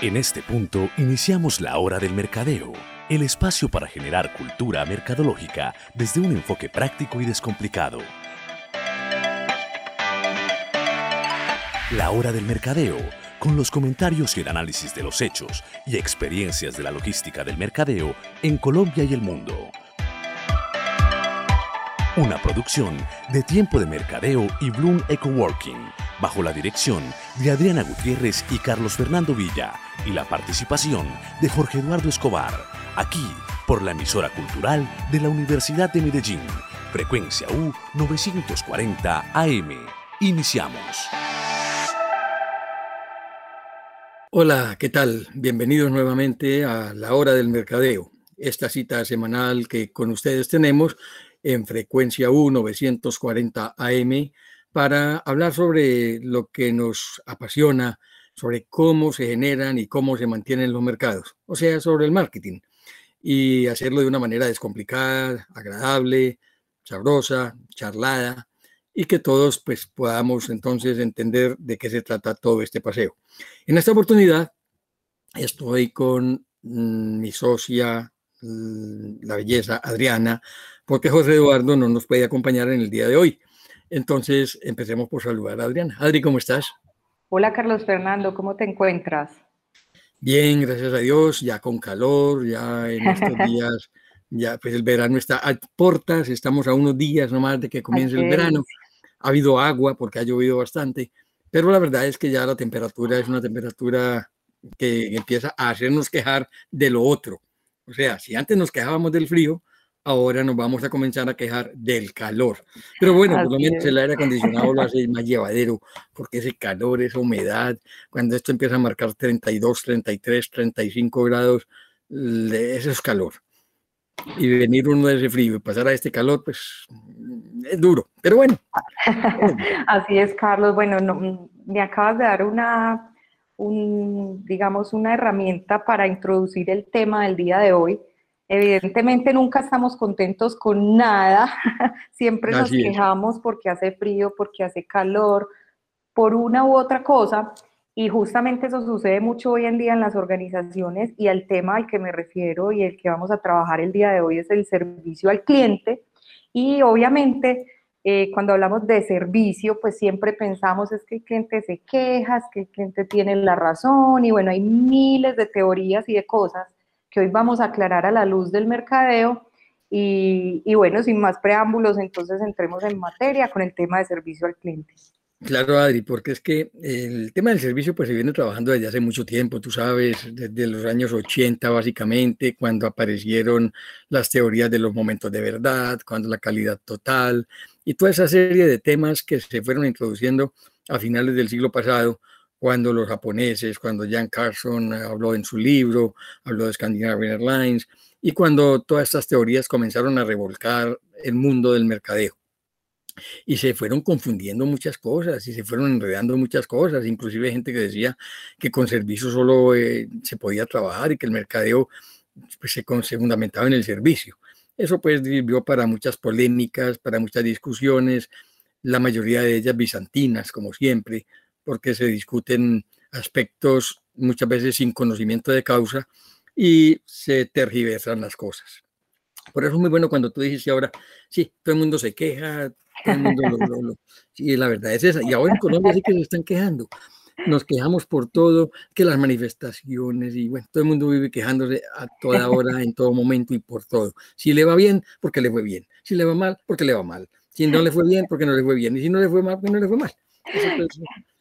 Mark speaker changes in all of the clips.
Speaker 1: En este punto iniciamos la hora del mercadeo, el espacio para generar cultura mercadológica desde un enfoque práctico y descomplicado. La hora del mercadeo, con los comentarios y el análisis de los hechos y experiencias de la logística del mercadeo en Colombia y el mundo. Una producción de Tiempo de Mercadeo y Bloom Eco Working, bajo la dirección de Adriana Gutiérrez y Carlos Fernando Villa, y la participación de Jorge Eduardo Escobar, aquí por la emisora cultural de la Universidad de Medellín, frecuencia U 940 AM. Iniciamos.
Speaker 2: Hola, ¿qué tal? Bienvenidos nuevamente a la hora del mercadeo, esta cita semanal que con ustedes tenemos en frecuencia U 940 AM para hablar sobre lo que nos apasiona, sobre cómo se generan y cómo se mantienen los mercados, o sea, sobre el marketing, y hacerlo de una manera descomplicada, agradable, sabrosa, charlada, y que todos pues podamos entonces entender de qué se trata todo este paseo. En esta oportunidad estoy con mm, mi socia, la belleza Adriana, porque José Eduardo no nos puede acompañar en el día de hoy. Entonces, empecemos por saludar a Adriana. Adri, ¿cómo estás?
Speaker 3: Hola, Carlos Fernando, ¿cómo te encuentras?
Speaker 2: Bien, gracias a Dios, ya con calor, ya en estos días, ya pues el verano está a puertas, estamos a unos días nomás de que comience el verano. Ha habido agua porque ha llovido bastante, pero la verdad es que ya la temperatura es una temperatura que empieza a hacernos quejar de lo otro. O sea, si antes nos quejábamos del frío, ahora nos vamos a comenzar a quejar del calor. Pero bueno, por lo menos el aire acondicionado lo hace más llevadero, porque ese calor, esa humedad, cuando esto empieza a marcar 32, 33, 35 grados, eso es calor. Y venir uno de ese frío y pasar a este calor, pues es duro, pero bueno.
Speaker 3: Así es, Carlos. Bueno, me acabas de dar una, un, digamos, una herramienta para introducir el tema del día de hoy Evidentemente nunca estamos contentos con nada, siempre nos quejamos porque hace frío, porque hace calor, por una u otra cosa, y justamente eso sucede mucho hoy en día en las organizaciones y el tema al que me refiero y el que vamos a trabajar el día de hoy es el servicio al cliente. Y obviamente eh, cuando hablamos de servicio, pues siempre pensamos es que el cliente se queja, es que el cliente tiene la razón y bueno, hay miles de teorías y de cosas que hoy vamos a aclarar a la luz del mercadeo. Y, bueno, sin más preámbulos, entonces entremos en materia con el tema de servicio al cliente.
Speaker 2: Claro, Adri, porque es que el tema del servicio pues se viene trabajando desde hace mucho tiempo, tú sabes, desde los años 80 básicamente, cuando aparecieron las teorías de los momentos de verdad, cuando la calidad total y toda esa serie de temas que se fueron introduciendo a finales del siglo pasado, cuando los japoneses, cuando Jan Carson habló en su libro, habló de Scandinavian Airlines, y cuando todas estas teorías comenzaron a revolcar el mundo del mercadeo. Y se fueron confundiendo muchas cosas y se fueron enredando muchas cosas, inclusive gente que decía que con servicio solo eh, se podía trabajar y que el mercadeo pues, se, se fundamentaba en el servicio. Eso pues sirvió para muchas polémicas, para muchas discusiones, la mayoría de ellas bizantinas, como siempre, porque se discuten aspectos muchas veces sin conocimiento de causa y se tergiversan las cosas. Por eso es muy bueno cuando tú dijiste ahora, sí, todo el mundo se queja, todo el mundo lo, Sí, la verdad es esa. Y ahora en Colombia sí que se están quejando. Nos quejamos por todo, que las manifestaciones y bueno, todo el mundo vive quejándose a toda hora, en todo momento y por todo. Si le va bien, porque le fue bien. Si le va mal, porque le va mal. Si no le fue bien, porque no le fue bien. Y si no le fue mal, porque no le fue mal.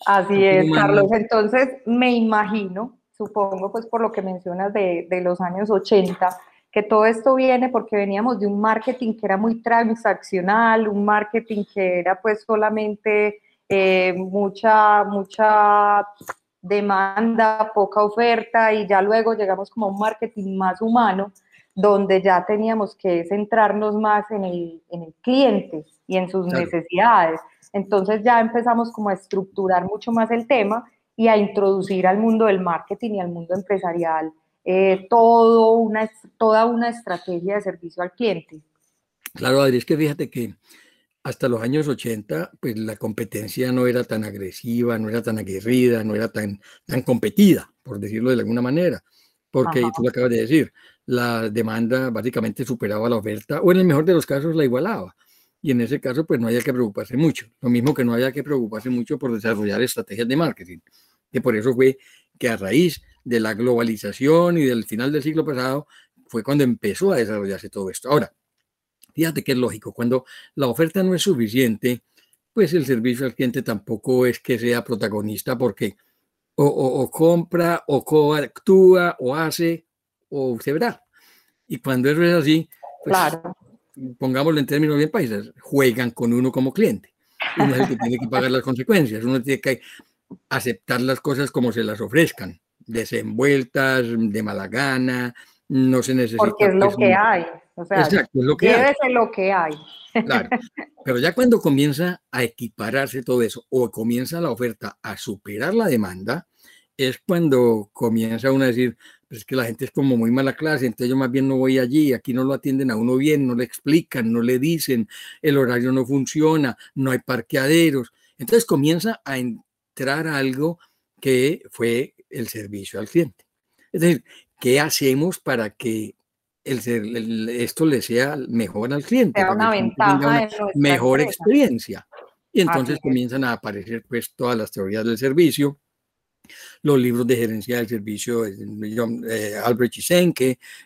Speaker 3: Así es, Carlos. Entonces, me imagino, supongo, pues por lo que mencionas de, de, los años 80, que todo esto viene porque veníamos de un marketing que era muy transaccional, un marketing que era pues solamente eh, mucha, mucha demanda, poca oferta y ya luego llegamos como a un marketing más humano donde ya teníamos que centrarnos más en el, en el cliente y en sus necesidades. Entonces ya empezamos como a estructurar mucho más el tema y a introducir al mundo del marketing y al mundo empresarial eh, todo una, toda una estrategia de servicio al cliente.
Speaker 2: Claro, Adri, es que fíjate que hasta los años 80, pues la competencia no era tan agresiva, no era tan aguerrida, no era tan, tan competida, por decirlo de alguna manera, porque tú lo acabas de decir, la demanda básicamente superaba la oferta, o en el mejor de los casos la igualaba. Y en ese caso, pues no había que preocuparse mucho. Lo mismo que no había que preocuparse mucho por desarrollar estrategias de marketing. Que por eso fue que a raíz de la globalización y del final del siglo pasado, fue cuando empezó a desarrollarse todo esto. Ahora, Fíjate que es lógico, cuando la oferta no es suficiente, pues el servicio al cliente tampoco es que sea protagonista porque o, compra o coactúa o hace o se verá. Y cuando eso es así, pues, pongámoslo en términos bien países, juegan con uno como cliente. Uno es el que tiene que pagar las consecuencias, uno tiene que aceptar las cosas como se las ofrezcan, desenvueltas, de mala gana, no se necesita.
Speaker 3: Porque es lo pues, que hay. O sea, Exacto, es lo que hay. lo que hay.
Speaker 2: Claro. Pero ya cuando comienza a equipararse todo eso o comienza la oferta a superar la demanda, es cuando comienza uno a decir, pues que la gente es como muy mala clase, entonces yo más bien no voy allí, aquí no lo atienden a uno bien, no le explican, no le dicen, el horario no funciona, no hay parqueaderos. Entonces comienza a entrar algo que fue el servicio al cliente. Es decir, ¿qué hacemos para que el, esto le sea mejor al cliente.
Speaker 3: Sea una ventaja.
Speaker 2: mejor experiencia. Y entonces comienzan a aparecer pues todas las teorías del servicio, los libros de gerencia del servicio de John, eh,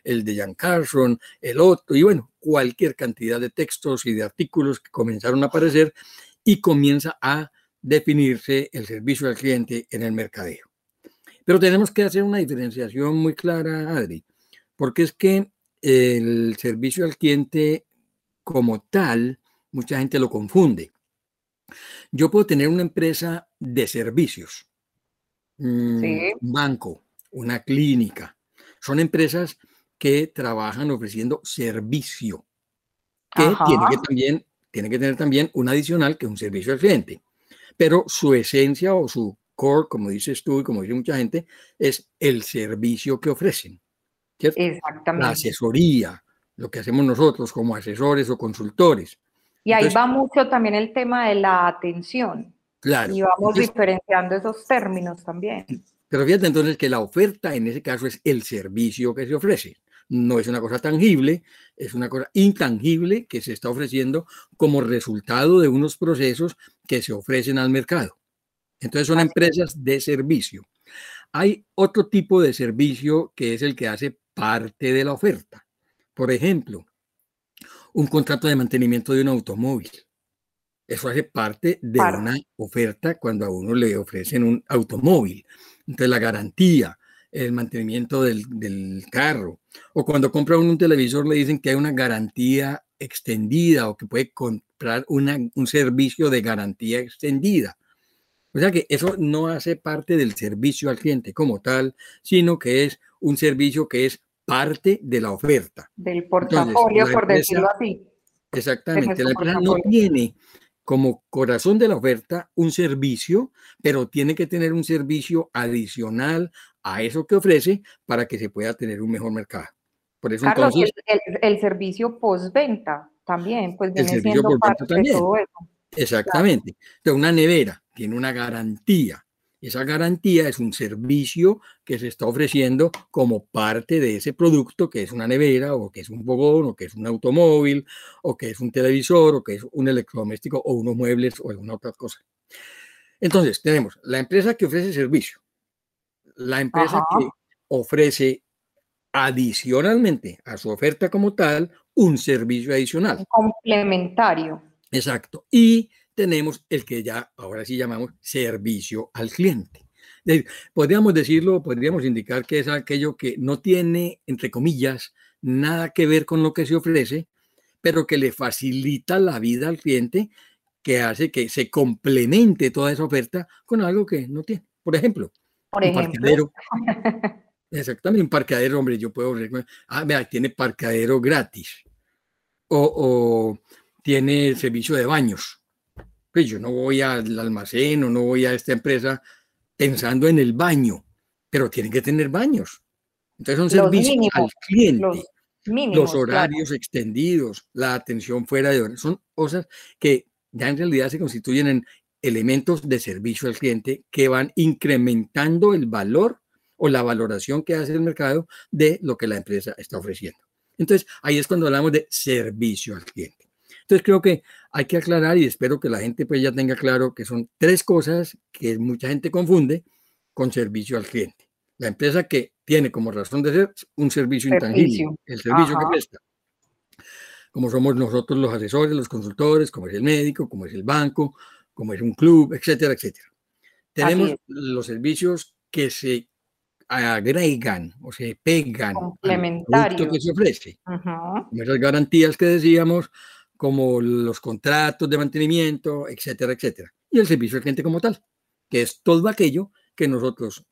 Speaker 2: el de Jan Carson, el otro, y bueno, cualquier cantidad de textos y de artículos que comenzaron a aparecer y comienza a definirse el servicio al cliente en el mercadeo. Pero tenemos que hacer una diferenciación muy clara, Adri, porque es que el servicio al cliente como tal, mucha gente lo confunde. Yo puedo tener una empresa de servicios, mm, un banco, una clínica. Son empresas que trabajan ofreciendo servicio, que tiene que, también, tiene que tener también un adicional que es un servicio al cliente. Pero su esencia o su core, como dices tú y como dice mucha gente, es el servicio que ofrecen.
Speaker 3: Exactamente.
Speaker 2: La asesoría, lo que hacemos nosotros como asesores o consultores.
Speaker 3: Y ahí va mucho también el tema de la atención.
Speaker 2: Claro.
Speaker 3: Y vamos diferenciando esos términos también.
Speaker 2: Pero fíjate entonces que la oferta en ese caso es el servicio que se ofrece. No es una cosa tangible, es una cosa intangible que se está ofreciendo como resultado de unos procesos que se ofrecen al mercado. Entonces son empresas de servicio. Hay otro tipo de servicio que es el que hace parte de la oferta. Por ejemplo, un contrato de mantenimiento de un automóvil. Eso hace parte de una oferta cuando a uno le ofrecen un automóvil. Entonces, la garantía, el mantenimiento del, carro. O cuando compra un televisor le dicen que hay una garantía extendida o que puede comprar un servicio de garantía extendida. O sea que eso no hace parte del servicio al cliente como tal, sino que es un servicio que es parte de la oferta.
Speaker 3: Del portafolio, por decirlo así.
Speaker 2: Exactamente. La empresa no tiene como corazón de la oferta un servicio, pero tiene que tener un servicio adicional a eso que ofrece para que se pueda tener un mejor mercado. Por eso
Speaker 3: Carlos, entonces, el, el, servicio postventa también, pues viene siendo parte de todo eso.
Speaker 2: Exactamente. Entonces, una nevera tiene una garantía esa garantía es un servicio que se está ofreciendo como parte de ese producto que es una nevera o que es un fogón o que es un automóvil o que es un televisor o que es un electrodoméstico o unos muebles o alguna otra cosa. Entonces, tenemos la empresa que ofrece servicio, la empresa que ofrece adicionalmente a su oferta como tal un servicio adicional.
Speaker 3: Complementario.
Speaker 2: Exacto. Y tenemos el que ya ahora sí llamamos servicio al cliente. Podríamos decirlo, podríamos indicar que es aquello que no tiene, entre comillas, nada que ver con lo que se ofrece, pero que le facilita la vida al cliente, que hace que se complemente toda esa oferta con algo que no tiene. Por ejemplo,
Speaker 3: Por un parqueadero.
Speaker 2: Exactamente, un parqueadero, hombre, yo puedo, ah, vea, tiene parqueadero gratis. O, o tiene servicio de baños. Pues yo no voy al almacén o no voy a esta empresa pensando en el baño, pero tienen que tener baños. Entonces son servicios al cliente. Los, horarios extendidos, la atención fuera de horas, son cosas que ya en realidad se constituyen en elementos de servicio al cliente que van incrementando el valor o la valoración que hace el mercado de lo que la empresa está ofreciendo. Entonces, ahí es cuando hablamos de servicio al cliente. Entonces, creo que hay que aclarar y espero que la gente pues ya tenga claro que son tres cosas que mucha gente confunde con servicio al cliente. La empresa que tiene como razón de ser un servicio, intangible, el servicio que presta. Como somos nosotros los asesores, los consultores, como es el médico, como es el banco, como es un club, etcétera, etcétera. Tenemos los servicios que se agregan o se pegan al producto que se ofrece. Como esas garantías que decíamos, como los contratos de mantenimiento, etcétera, etcétera. Y el servicio al cliente como tal, que es todo aquello que nosotros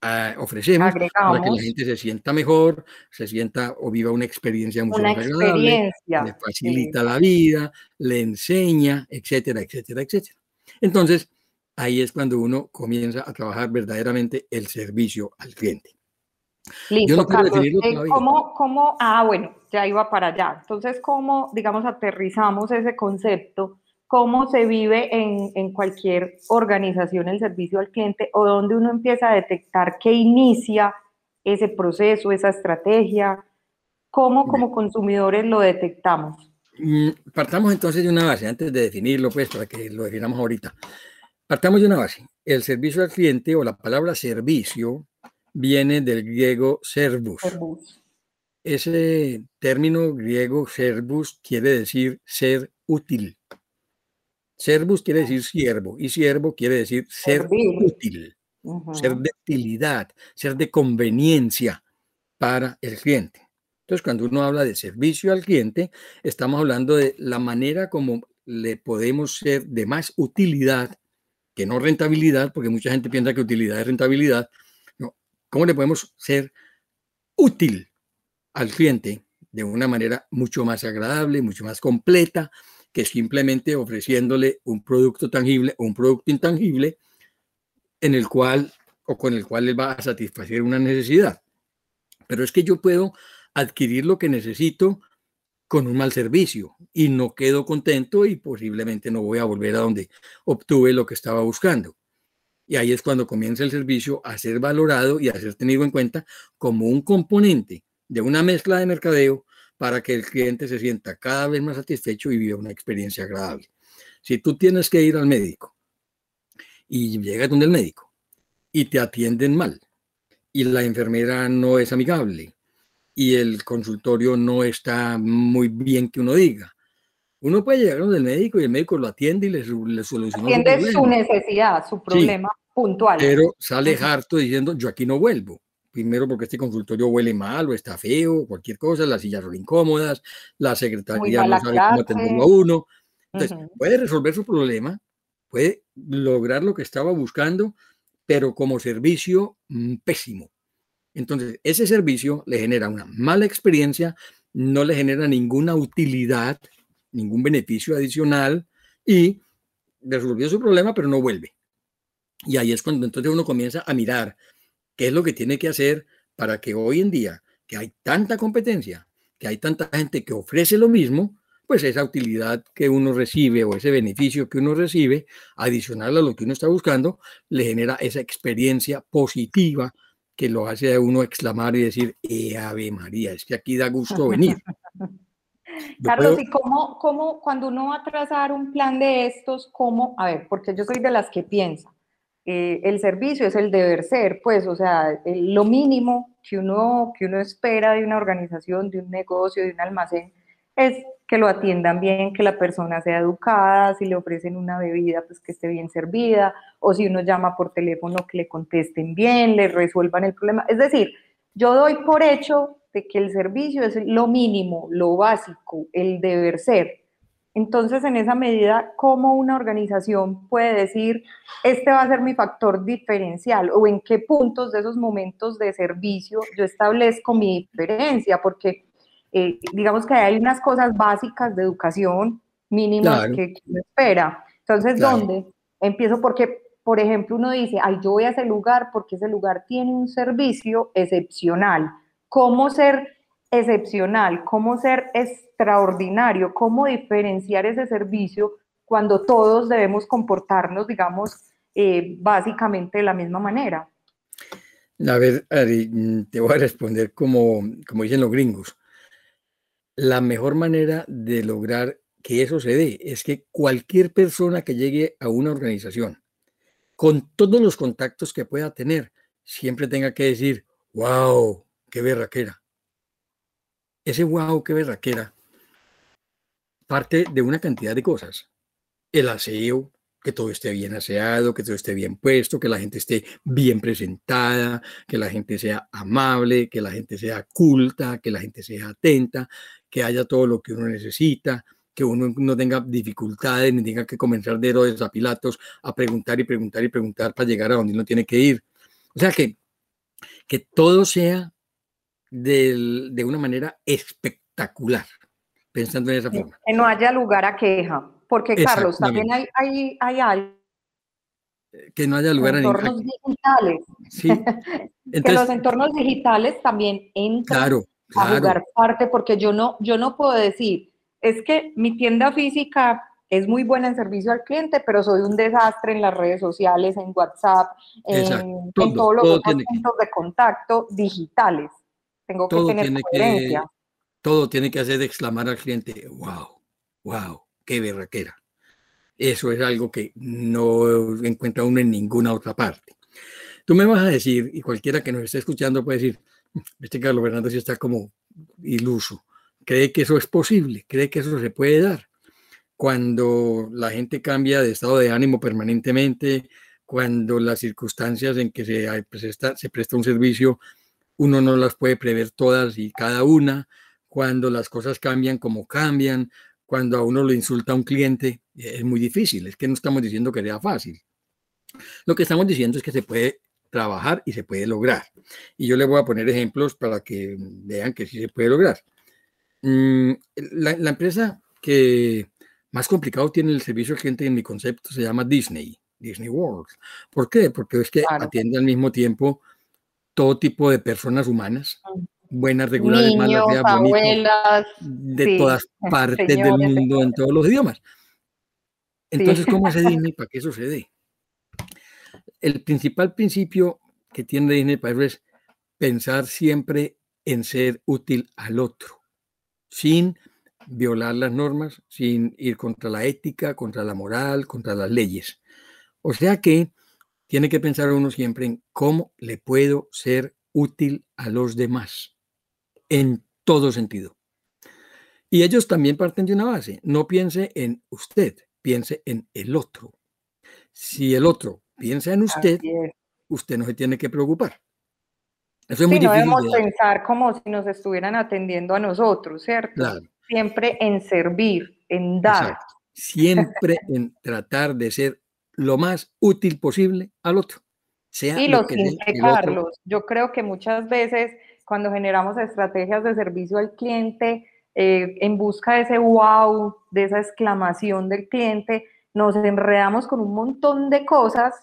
Speaker 2: ah, ofrecemos para que la gente se sienta mejor, se sienta o viva una experiencia mucho más agradable, le facilita la vida, le enseña, etcétera, etcétera, etcétera. Entonces, ahí es cuando uno comienza a trabajar verdaderamente el servicio al cliente.
Speaker 3: Listo, Carlos. Eh, ¿cómo, ¿Cómo, ah, bueno, ya iba para allá. Entonces, ¿cómo, digamos, aterrizamos ese concepto? ¿Cómo se vive en, en cualquier organización el servicio al cliente o dónde uno empieza a detectar que inicia ese proceso, esa estrategia? ¿Cómo como consumidores lo detectamos?
Speaker 2: Mm, partamos entonces de una base, antes de definirlo, pues, para que lo definamos ahorita. Partamos de una base. El servicio al cliente o la palabra servicio viene del griego servus. Ese término griego servus quiere decir ser útil. Servus quiere decir siervo y siervo quiere decir ser útil, ser de utilidad, ser de conveniencia para el cliente. Entonces, cuando uno habla de servicio al cliente, estamos hablando de la manera como le podemos ser de más utilidad que no rentabilidad, porque mucha gente piensa que utilidad es rentabilidad, ¿Cómo le podemos ser útil al cliente de una manera mucho más agradable, mucho más completa, que simplemente ofreciéndole un producto tangible o un producto intangible en el cual o con el cual él va a satisfacer una necesidad? Pero es que yo puedo adquirir lo que necesito con un mal servicio y no quedo contento y posiblemente no voy a volver a donde obtuve lo que estaba buscando. Y ahí es cuando comienza el servicio a ser valorado y a ser tenido en cuenta como un componente de una mezcla de mercadeo para que el cliente se sienta cada vez más satisfecho y viva una experiencia agradable. Si tú tienes que ir al médico y llegas donde el médico y te atienden mal y la enfermera no es amigable y el consultorio no está muy bien que uno diga, uno puede llegar donde el médico y el médico lo atiende y le, le soluciona
Speaker 3: Atiende su, necesidad, su problema puntual.
Speaker 2: Pero sale harto diciendo, yo aquí no vuelvo. Primero porque este consultorio huele mal o está feo, cualquier cosa, las sillas son incómodas, la secretaría no sabe cómo atenderlo a uno. Entonces, puede resolver su problema, puede lograr lo que estaba buscando, pero como servicio mm, pésimo. Entonces, ese servicio le genera una mala experiencia, no le genera ninguna utilidad, ningún beneficio adicional y resolvió su problema, pero no vuelve. Y ahí es cuando entonces uno comienza a mirar qué es lo que tiene que hacer para que hoy en día, que hay tanta competencia, que hay tanta gente que ofrece lo mismo, pues esa utilidad que uno recibe o ese beneficio que uno recibe, adicional a lo que uno está buscando, le genera esa experiencia positiva que lo hace a uno exclamar y decir, eh, Ave María, es que aquí da gusto venir.
Speaker 3: Carlos, ¿y cómo, cómo, cuando uno va a trazar un plan de estos, cómo, a ver, porque yo soy de las que piensa, eh, el servicio es el deber ser, pues, o sea, lo mínimo que uno, que uno espera de una organización, de un negocio, de un almacén, es que lo atiendan bien, que la persona sea educada, si le ofrecen una bebida, pues que esté bien servida, o si uno llama por teléfono, que le contesten bien, le resuelvan el problema. Es decir, yo doy por hecho de que el servicio es lo mínimo, lo básico, el deber ser. Entonces, en esa medida, ¿cómo una organización puede decir, este va a ser mi factor diferencial o en qué puntos de esos momentos de servicio yo establezco mi diferencia? Porque eh, digamos que hay unas cosas básicas de educación mínimas que, uno espera. Entonces, ¿dónde? Empiezo porque, por ejemplo, uno dice, ay, yo voy a ese lugar porque ese lugar tiene un servicio excepcional. ¿Cómo ser excepcional? ¿Cómo ser extraordinario? ¿Cómo diferenciar ese servicio cuando todos debemos comportarnos, digamos, eh, básicamente de la misma manera?
Speaker 2: A ver, Ari, te voy a responder como, como dicen los gringos. La mejor manera de lograr que eso se dé es que cualquier persona que llegue a una organización, con todos los contactos que pueda tener, siempre tenga que decir, wow, qué berraquera. Ese wow, qué berraquera, parte de una cantidad de cosas. El aseo, que todo esté bien aseado, que todo esté bien puesto, que la gente esté bien presentada, que la gente sea amable, que la gente sea culta, que la gente sea atenta, que haya todo lo que uno necesita, que uno no tenga dificultades ni tenga que comenzar de héroes a Pilatos a preguntar y preguntar y preguntar para llegar a donde uno tiene que ir. O sea que, que todo sea de una manera espectacular, pensando en esa forma.
Speaker 3: Que no haya lugar a queja, porque Carlos, también hay, hay, hay algo.
Speaker 2: Que no haya lugar a
Speaker 3: entornos digitales. Sí. que los entornos digitales también entran a jugar parte, porque yo no, yo no puedo decir, es que mi tienda física es muy buena en servicio al cliente, pero soy un desastre en las redes sociales, en WhatsApp, en, todos los puntos de contacto digitales. Tengo que tener coherencia.
Speaker 2: todo tiene que hacer exclamar al cliente, wow, wow, qué berraquera. Eso es algo que no encuentra uno en ninguna otra parte. Tú me vas a decir, y cualquiera que nos esté escuchando puede decir, este Carlos Fernando sí está como iluso cree que eso es posible, cree que eso se puede dar. Cuando la gente cambia de estado de ánimo permanentemente, cuando las circunstancias en que se presta, se presta un servicio, uno no las puede prever todas y cada una, cuando las cosas cambian como cambian, cuando a uno lo insulta un cliente, es muy difícil. Es que no estamos diciendo que sea fácil. Lo que estamos diciendo es que se puede trabajar y se puede lograr. Y yo le voy a poner ejemplos para que vean que sí se puede lograr. Mm, la, empresa que más complicado tiene el servicio al cliente en mi concepto se llama Disney, Disney World. ¿Por qué? Porque es que atiende al mismo tiempo todo tipo de personas humanas, mm. buenas, regulares, malas,
Speaker 3: abuelas,
Speaker 2: de todas partes del mundo, en todos los idiomas. Entonces, ¿cómo hace Disney para que eso se dé? El principal principio que tiene Disney para eso es pensar siempre en ser útil al otro sin violar las normas, sin ir contra la ética, contra la moral, contra las leyes. O sea que tiene que pensar uno siempre en cómo le puedo ser útil a los demás, en todo sentido. Y ellos también parten de una base. No piense en usted, piense en el otro. Si el otro piensa en usted, usted no se tiene que preocupar.
Speaker 3: Eso es muy no debemos pensar como si nos estuvieran atendiendo a nosotros, ¿cierto? Siempre en servir, en dar.
Speaker 2: Siempre en tratar de ser lo más útil posible al otro.
Speaker 3: Sea y lo, simple, Carlos. Yo creo que muchas veces cuando generamos estrategias de servicio al cliente, eh, en busca de ese wow, de esa exclamación del cliente, nos enredamos con un montón de cosas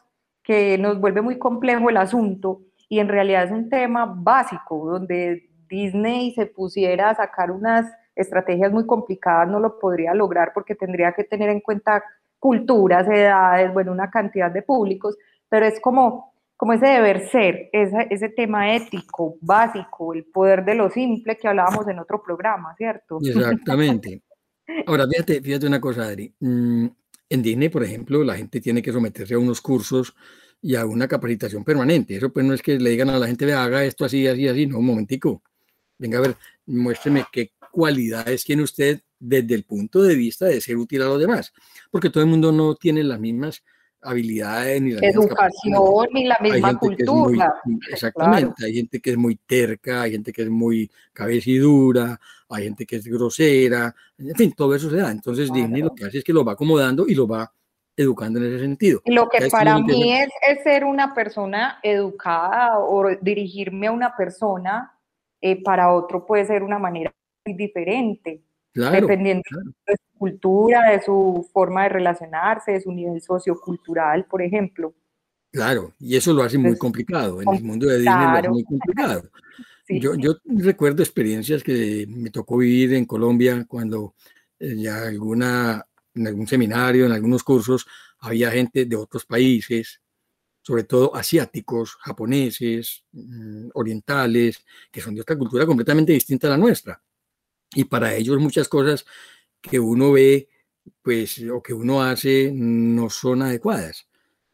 Speaker 3: que nos vuelve muy complejo el asunto y en realidad es un tema básico, donde Disney se pusiera a sacar unas estrategias muy complicadas, no lo podría lograr porque tendría que tener en cuenta culturas, edades, bueno, una cantidad de públicos, pero es como, como ese deber ser, ese, ese tema ético básico, el poder de lo simple que hablábamos en otro programa, ¿cierto?
Speaker 2: Exactamente. Ahora, fíjate, fíjate una cosa, Adri. Mm, en Disney, por ejemplo, la gente tiene que someterse a unos cursos y a una capacitación permanente. Eso pues no es que le digan a la gente, haga esto así, así, así, no, un momentico. Venga a ver, muéstreme qué cualidades tiene usted desde el punto de vista de ser útil a los demás, porque todo el mundo no tiene las mismas habilidades ni la
Speaker 3: educación ni la misma cultura.
Speaker 2: exactamente, hay gente que es muy terca, hay gente que es muy cabecidura, hay gente que es grosera, en fin, todo eso se da. Entonces Disney lo que hace es que lo va acomodando y lo va educando en ese sentido.
Speaker 3: Lo que para mí es, es, ser una persona educada o dirigirme a una persona, eh, para otro puede ser una manera muy diferente, dependiendo de su cultura, de su forma de relacionarse, de su nivel sociocultural, por ejemplo.
Speaker 2: Claro, y eso lo hace muy complicado, en el mundo de Disney lo hace muy complicado. yo, yo recuerdo experiencias que me tocó vivir en Colombia cuando eh, ya alguna en algún seminario, en algunos cursos, había gente de otros países, sobre todo asiáticos, japoneses, mm, orientales, que son de otra cultura completamente distinta a la nuestra. Y para ellos muchas cosas que uno ve, pues, o que uno hace, no son adecuadas.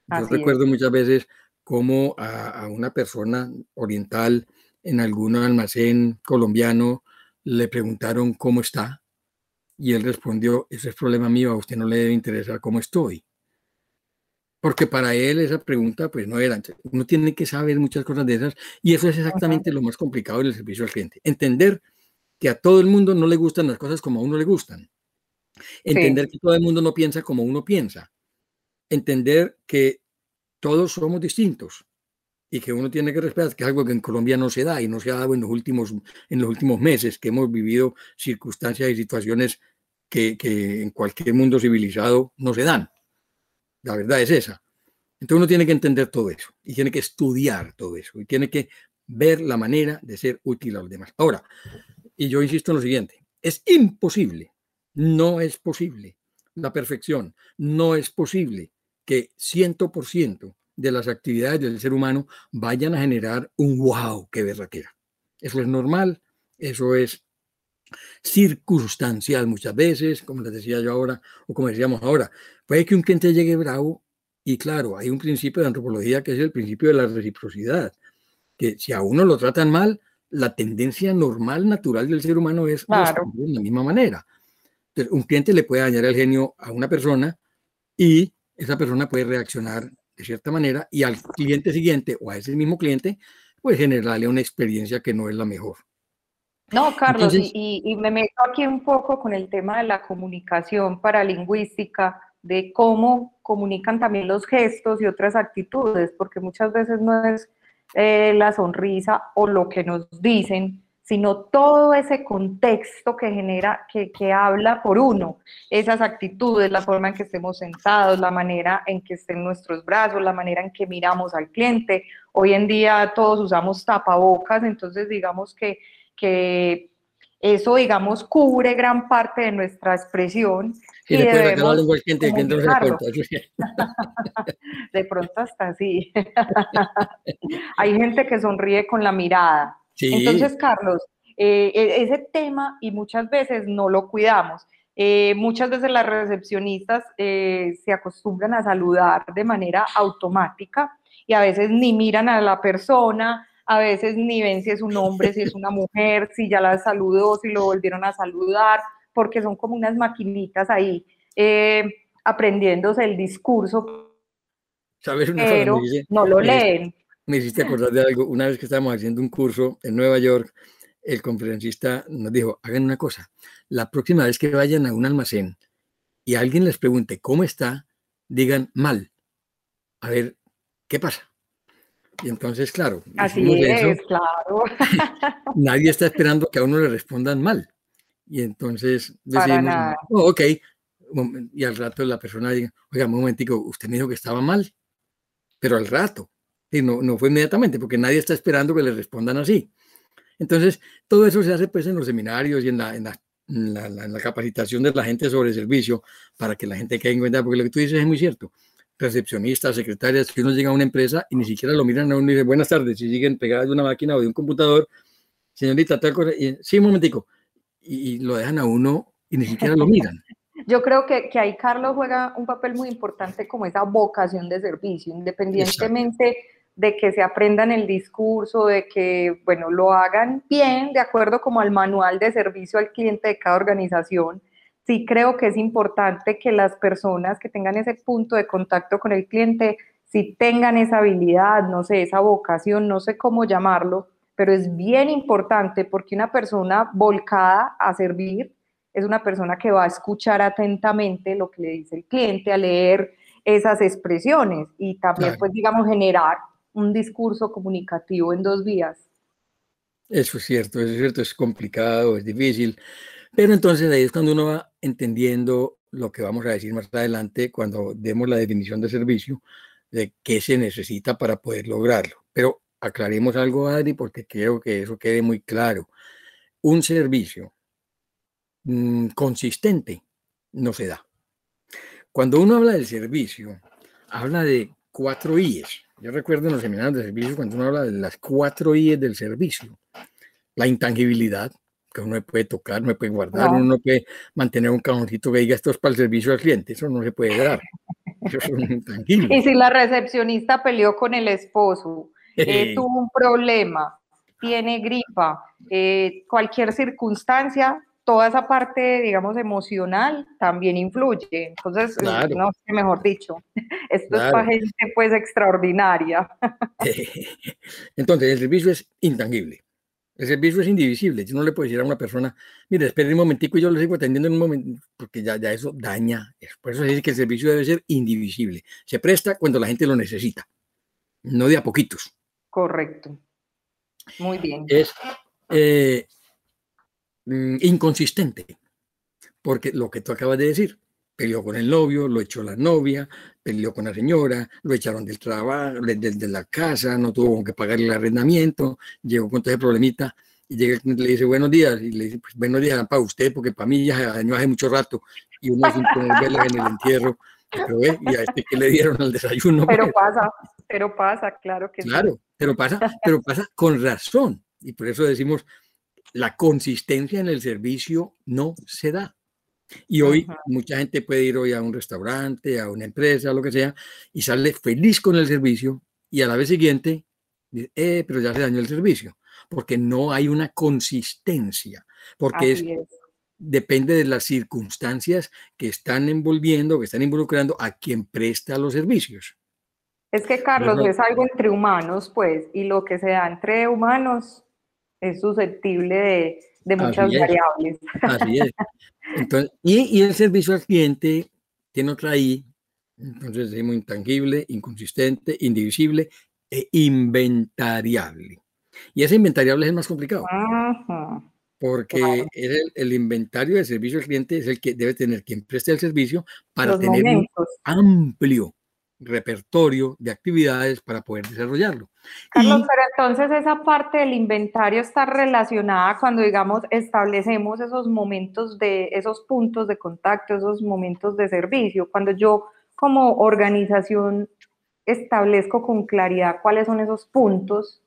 Speaker 2: Yo recuerdo muchas veces cómo a, una persona oriental en algún almacén colombiano le preguntaron cómo está y él respondió, ese es problema mío, a usted no le debe interesar cómo estoy. Porque para él esa pregunta pues no era, uno tiene que saber muchas cosas de esas y eso es exactamente lo más complicado en el servicio al cliente. Entender que a todo el mundo no le gustan las cosas como a uno le gustan. Entender que todo el mundo no piensa como uno piensa. Entender que todos somos distintos y que uno tiene que respetar, que es algo que en Colombia no se da y no se ha dado en los últimos, en los últimos meses, que hemos vivido circunstancias y situaciones que, que en cualquier mundo civilizado no se dan. La verdad es esa. Entonces uno tiene que entender todo eso y tiene que estudiar todo eso y tiene que ver la manera de ser útil a los demás. Ahora, y yo insisto en lo siguiente, es imposible, no es posible la perfección, no es posible que 100% de las actividades del ser humano vayan a generar un wow, qué berraquera. Eso es normal, eso es circunstancial muchas veces, como les decía yo ahora, o como decíamos ahora. Puede que un cliente llegue bravo y claro, hay un principio de antropología que es el principio de la reciprocidad, que si a uno lo tratan mal, la tendencia normal, natural del ser humano es claro. de la misma manera. Entonces, un cliente le puede dañar el genio a una persona y esa persona puede reaccionar de cierta manera y al cliente siguiente o a ese mismo cliente, pues generarle una experiencia que no es la mejor.
Speaker 3: No, Carlos, y, y, me meto aquí un poco con el tema de la comunicación paralingüística, de cómo comunican también los gestos y otras actitudes, porque muchas veces no es eh, la sonrisa o lo que nos dicen, sino todo ese contexto que genera, que, que, habla por uno, esas actitudes, la forma en que estemos sentados, la manera en que estén nuestros brazos, la manera en que miramos al cliente. Hoy en día todos usamos tapabocas, entonces digamos que, que eso, digamos, cubre gran parte de nuestra expresión.
Speaker 2: y debemos que
Speaker 3: De pronto hasta así. Hay gente que sonríe con la mirada. Entonces, Carlos, eh, e, ese tema y muchas veces no lo cuidamos. Eh, muchas veces las recepcionistas eh, se acostumbran a saludar de manera automática y a veces ni miran a la persona, a veces ni ven si es un hombre, si es una mujer, si ya la saludó, si lo volvieron a saludar, porque son como unas maquinitas ahí aprendiéndose el discurso,
Speaker 2: ¿Sabes una
Speaker 3: pero no lo leen
Speaker 2: me hiciste acordar de algo. Una vez que estábamos haciendo un curso en Nueva York, el conferencista nos dijo, hagan una cosa, la próxima vez que vayan a un almacén y alguien les pregunte cómo está, digan mal. A ver, ¿qué pasa? Y entonces, claro,
Speaker 3: Así es, claro.
Speaker 2: nadie está esperando que a uno le respondan mal. Y entonces decimos, oh, ok, y al rato la persona diga, oiga, un momentico, usted me dijo que estaba mal, pero al rato, y no, no fue inmediatamente, porque nadie está esperando que le respondan así. Entonces, todo eso se hace pues en los seminarios y en la, en la, en la, capacitación de la gente sobre el servicio para que la gente quede en cuenta, porque lo que tú dices es muy cierto. Recepcionistas, secretarias, que uno llega a una empresa y ni siquiera lo miran a uno y dicen buenas tardes, y siguen pegadas de una máquina o de un computador, señorita, tal cosa, y, sí, un momentico, y, lo dejan a uno y ni siquiera lo miran.
Speaker 3: Yo creo que, que, ahí Carlos juega un papel muy importante como esa vocación de servicio, independientemente de que se aprendan el discurso, de que, bueno, lo hagan bien, de acuerdo como al manual de servicio al cliente de cada organización. Sí creo que es importante que las personas que tengan ese punto de contacto con el cliente, si tengan esa habilidad, no sé, esa vocación, no sé cómo llamarlo, pero es bien importante porque una persona volcada a servir es una persona que va a escuchar atentamente lo que le dice el cliente, a leer esas expresiones y también, pues, digamos, generar un discurso comunicativo en dos vías.
Speaker 2: Eso es cierto, eso es cierto, es complicado, es difícil, pero entonces ahí es cuando uno va entendiendo lo que vamos a decir más adelante cuando demos la definición de servicio, de qué se necesita para poder lograrlo. Pero aclaremos algo, Adri, porque quiero que eso quede muy claro. Un servicio mm, consistente no se da. Cuando uno habla del servicio, habla de cuatro I's. Yo recuerdo en los seminarios de servicio cuando uno habla de las cuatro I's del servicio. La intangibilidad, que uno puede tocar, no puede guardar, uno no puede mantener un cajoncito que diga esto es para el servicio al cliente, eso no se puede dar. Eso es
Speaker 3: intangible. Y si la recepcionista peleó con el esposo, eh, tuvo un problema, tiene gripa, eh, cualquier circunstancia, toda esa parte, digamos, emocional también influye. Entonces, no sé, mejor dicho, esto es para gente pues extraordinaria.
Speaker 2: Entonces, el servicio es intangible. El servicio es indivisible. Yo no le puedo decir a una persona, mire, espere un momentico y yo lo sigo atendiendo en un momento, porque ya, ya eso daña. Por eso se dice que el servicio debe ser indivisible. Se presta cuando la gente lo necesita, no de a poquitos.
Speaker 3: Correcto. Muy bien.
Speaker 2: Es, eh, Mm, inconsistente, porque lo que tú acabas de decir, peleó con el novio, lo echó la novia, peleó con la señora, lo echaron del trabajo, de, la casa, no tuvo que pagar el arrendamiento, llegó con todo ese problemita y llega, le dice buenos días y le dice pues, buenos días para usted porque para mí ya dañó hace mucho rato y uno sin verla en el entierro pero y a este que le dieron al desayuno.
Speaker 3: Pero pasa, pero pasa, claro que
Speaker 2: Claro, pero pasa, pero pasa con razón. Y por eso decimos, la consistencia en el servicio no se da. Y hoy mucha gente puede ir hoy a un restaurante, a una empresa, lo que sea, y sale feliz con el servicio y a la vez siguiente, eh, pero ya se dañó el servicio, porque no hay una consistencia, porque es, depende de las circunstancias que están envolviendo, que están involucrando a quien presta los servicios.
Speaker 3: Es que, Carlos, es algo entre humanos, pues, y lo que se da entre humanos es susceptible de, muchas variables. Así es.
Speaker 2: y, el servicio al cliente tiene otra I, entonces decimos intangible, inconsistente, indivisible e inventariable. Y ese inventariable es el más complicado. Porque el, inventario del servicio al cliente es el que debe tener quien preste el servicio para tener un amplio repertorio de actividades para poder desarrollarlo.
Speaker 3: Carlos, pero entonces esa parte del inventario está relacionada cuando, digamos, establecemos esos momentos de, esos puntos de contacto, esos momentos de servicio, cuando yo como organización establezco con claridad cuáles son esos puntos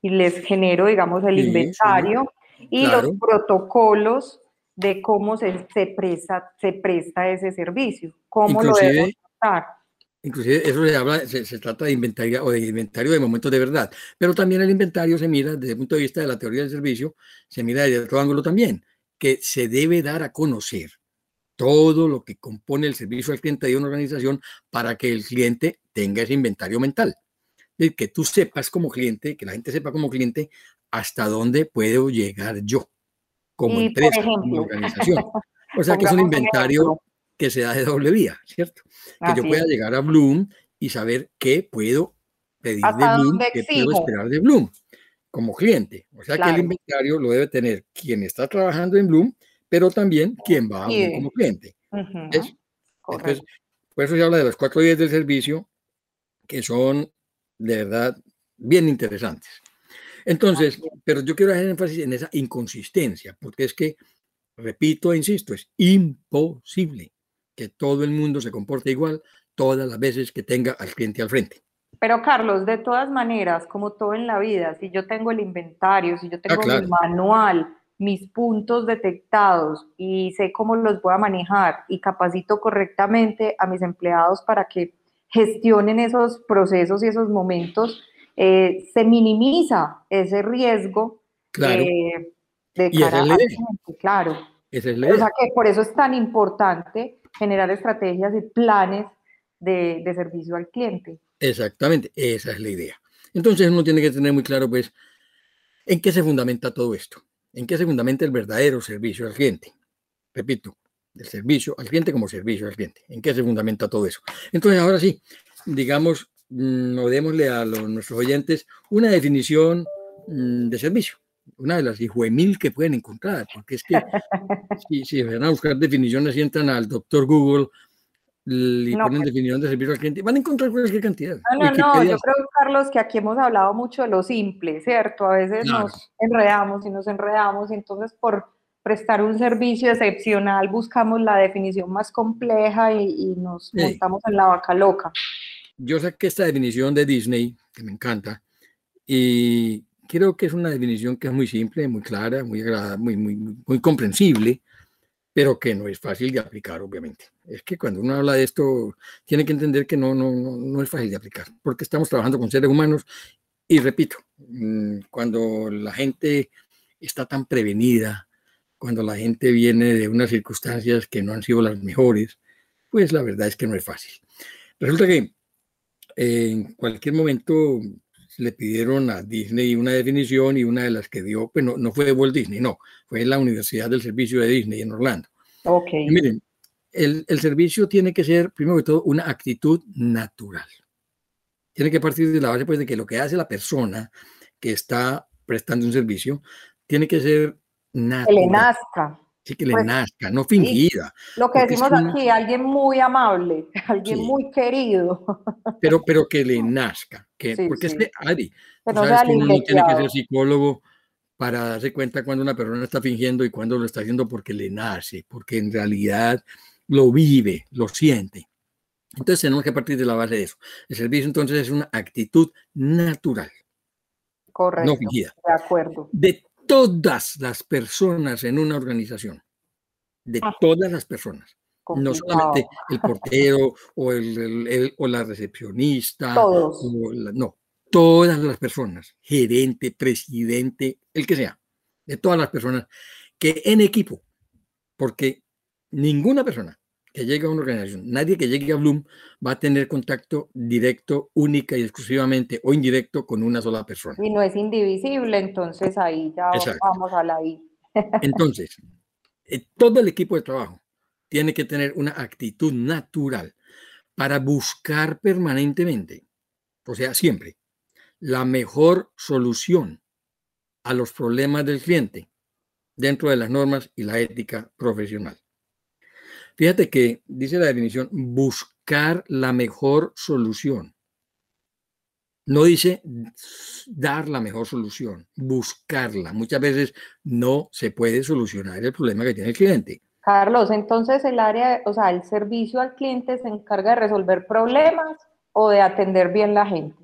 Speaker 3: y les genero, digamos, el inventario y los protocolos de cómo se, se, presta, se presta ese servicio, cómo lo debo tratar
Speaker 2: Inclusive eso se habla, se, trata de inventario o de inventario de momentos de verdad, pero también el inventario se mira desde el punto de vista de la teoría del servicio, se mira desde otro ángulo también, que se debe dar a conocer todo lo que compone el servicio al cliente de una organización para que el cliente tenga ese inventario mental. Y que tú sepas como cliente, que la gente sepa como cliente hasta dónde puedo llegar yo como empresa, como organización. O sea que es un inventario que se da de doble vía, ¿cierto? que yo pueda llegar a Bloom y saber qué puedo pedir de Bloom, qué puedo esperar de Bloom como cliente. O sea que el inventario lo debe tener quien está trabajando en Bloom, pero también quien va a Bloom como cliente. Entonces, por eso se habla de los cuatro días del servicio, que son de verdad bien interesantes. Entonces, pero yo quiero hacer énfasis en esa inconsistencia, porque es que, repito e insisto, es imposible que todo el mundo se comporte igual todas las veces que tenga al cliente al frente.
Speaker 3: Pero Carlos, de todas maneras, como todo en la vida, si yo tengo el inventario, si yo ah, tengo mi manual, mis puntos detectados y sé cómo los voy a manejar y capacito correctamente a mis empleados para que gestionen esos procesos y esos momentos, eh, se minimiza ese riesgo
Speaker 2: claro.
Speaker 3: Eh, de cara al cliente, claro.
Speaker 2: es
Speaker 3: O sea que por eso es tan importante generar estrategias y planes de, servicio al cliente.
Speaker 2: Exactamente, esa es la idea. Entonces uno tiene que tener muy claro, pues, en qué se fundamenta todo esto, en qué se fundamenta el verdadero servicio al cliente. Repito, el servicio al cliente como servicio al cliente, en qué se fundamenta todo eso. Entonces, ahora sí, digamos, mm, o démosle a los, nuestros oyentes una definición mm, de servicio una de las mil que pueden encontrar, porque es que si, si, van a buscar definiciones y entran al doctor Google y ponen pues definición de servicio al cliente, van a encontrar cualquier cantidad.
Speaker 3: No, no, no, yo creo, Carlos, que aquí hemos hablado mucho de lo simple, ¿cierto? A veces nos enredamos y nos enredamos, y entonces por prestar un servicio excepcional, buscamos la definición más compleja y, nos montamos en la vaca loca.
Speaker 2: Yo saqué esta definición de Disney, que me encanta, y creo que es una definición que es muy simple, muy clara, muy, muy, muy, muy comprensible, pero que no es fácil de aplicar, obviamente. Es que cuando uno habla de esto, tiene que entender que no, no, no, no es fácil de aplicar, porque estamos trabajando con seres humanos y repito, mm, cuando la gente está tan prevenida, cuando la gente viene de unas circunstancias que no han sido las mejores, pues la verdad es que no es fácil. Resulta que en cualquier momento le pidieron a Disney una definición y una de las que dio, pues no, fue de Walt Disney, no, fue la Universidad del Servicio de Disney en Orlando.
Speaker 3: Ok.
Speaker 2: miren, el, el servicio tiene que ser, primero que todo, una actitud natural. Tiene que partir de la base pues, de que lo que hace la persona que está prestando un servicio tiene que ser
Speaker 3: que le nazca.
Speaker 2: Sí, que le pues, nazca, no fingida.
Speaker 3: Lo que decimos aquí, alguien muy amable, alguien muy querido.
Speaker 2: Pero, pero que le nazca. Que, porque es que, Ari, sabes que uno no tiene que ser psicólogo para darse cuenta cuando una persona está fingiendo y cuando lo está haciendo porque le nace, porque en realidad lo vive, lo siente. Entonces tenemos que partir de la base de eso. El servicio entonces es una actitud natural.
Speaker 3: Correcto.
Speaker 2: No fingida.
Speaker 3: De acuerdo.
Speaker 2: De todas las personas en una organización, de ah. todas las personas. No solamente el portero o, el, o la recepcionista.
Speaker 3: Todos.
Speaker 2: no, todas las personas, gerente, presidente, el que sea, de todas las personas que en equipo, porque ninguna persona que llegue a una organización, nadie que llegue a Bloom va a tener contacto directo, única y exclusivamente o indirecto con una sola persona.
Speaker 3: Y no es indivisible, entonces ahí ya vamos a la I.
Speaker 2: entonces, eh, todo el equipo de trabajo tiene que tener una actitud natural para buscar permanentemente, o sea, siempre, la mejor solución a los problemas del cliente dentro de las normas y la ética profesional. Fíjate que dice la definición, buscar la mejor solución. No dice dar la mejor solución, buscarla. Muchas veces no se puede solucionar el problema que tiene el cliente.
Speaker 3: Carlos, entonces el área, o sea, el servicio al cliente se encarga de resolver problemas o de atender bien la gente.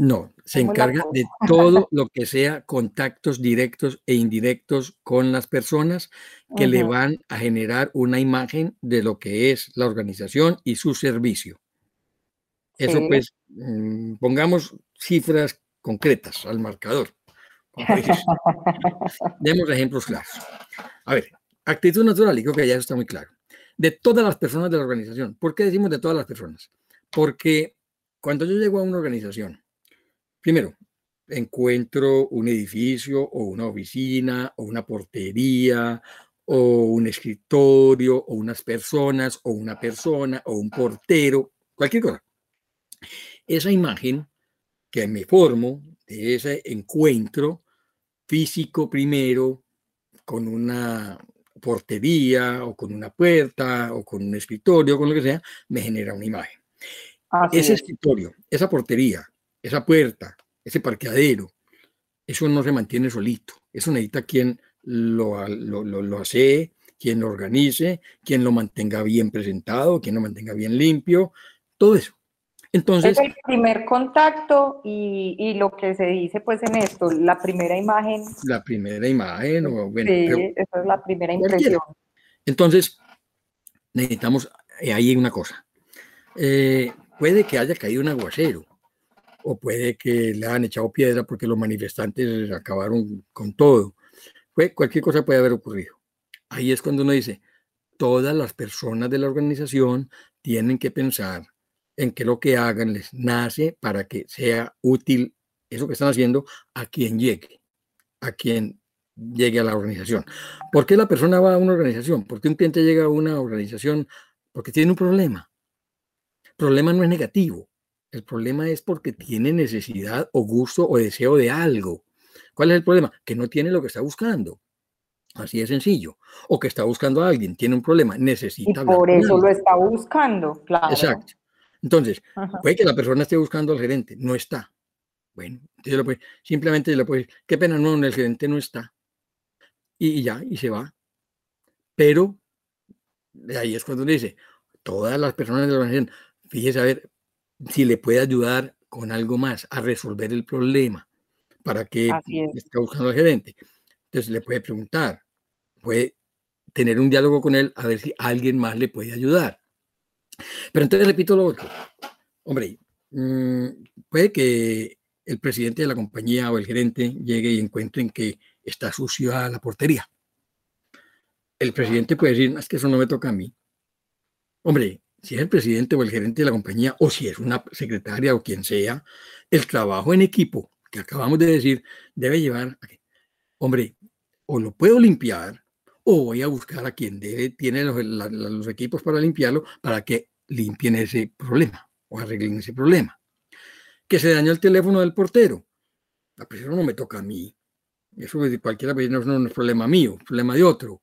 Speaker 2: No, se encarga de todo lo que sea contactos directos e indirectos con las personas que le van a generar una imagen de lo que es la organización y su servicio. Eso pues, mm, pongamos cifras concretas al marcador. Demos ejemplos claros. A ver, actitud natural, y creo que ya está muy claro. De todas las personas de la organización. ¿Por qué decimos de todas las personas? Porque cuando yo llego a una organización, Primero, encuentro un edificio o una oficina o una portería o un escritorio o unas personas o una persona o un portero, cualquier cosa. Esa imagen que me formo de ese encuentro físico primero con una portería o con una puerta o con un escritorio, con lo que sea, me genera una imagen. ese escritorio, esa portería, esa puerta, ese parqueadero, eso no se mantiene solito. Eso necesita quien lo, lo, hace, quien lo organice, quien lo mantenga bien presentado, quien lo mantenga bien limpio, todo eso. Entonces,
Speaker 3: es el primer contacto y, lo que se dice pues en esto, la primera imagen.
Speaker 2: La primera imagen, o bueno,
Speaker 3: sí, esa es la primera impresión.
Speaker 2: Entonces, necesitamos, eh, ahí hay una cosa. Eh, puede que haya caído un aguacero, o puede que le hayan echado piedra porque los manifestantes acabaron con todo. Cualquier cosa puede haber ocurrido. Ahí es cuando uno dice, todas las personas de la organización tienen que pensar en que lo que hagan les nace para que sea útil eso que están haciendo a quien llegue, a quien llegue a la organización. ¿Por qué la persona va a una organización? ¿Por qué un cliente llega a una organización? Porque tiene un problema. El problema no es negativo. El problema es porque tiene necesidad o gusto o deseo de algo. ¿Cuál es el problema? Que no tiene lo que está buscando. Así de sencillo. O que está buscando a alguien, tiene un problema, necesita.
Speaker 3: Y por eso lo está buscando, claro.
Speaker 2: Exacto. Entonces, puede que la persona esté buscando al gerente, no está. Bueno, simplemente le puede decir, qué pena, no, el gerente no está. y ya, y se va. Pero ahí es cuando dice, todas las personas de la organización, fíjese a ver si le puede ayudar con algo más a resolver el problema para que esté buscando al gerente. Entonces le puede preguntar, puede tener un diálogo con él a ver si alguien más le puede ayudar. Pero entonces repito lo otro. Hombre, mm, puede que el presidente de la compañía o el gerente llegue y encuentren que está sucia la portería. El presidente puede decir, es que eso no me toca a mí. Hombre, si es el presidente o el gerente de la compañía, o si es una secretaria o quien sea, el trabajo en equipo que acabamos de decir debe llevar a que, hombre, o lo puedo limpiar, o voy a buscar a quien tiene los, equipos para limpiarlo para que limpien ese problema o arreglen ese problema. Que se dañó el teléfono del portero. La presión no me toca a mí. Eso cualquiera no, no es problema mío, es problema de otro.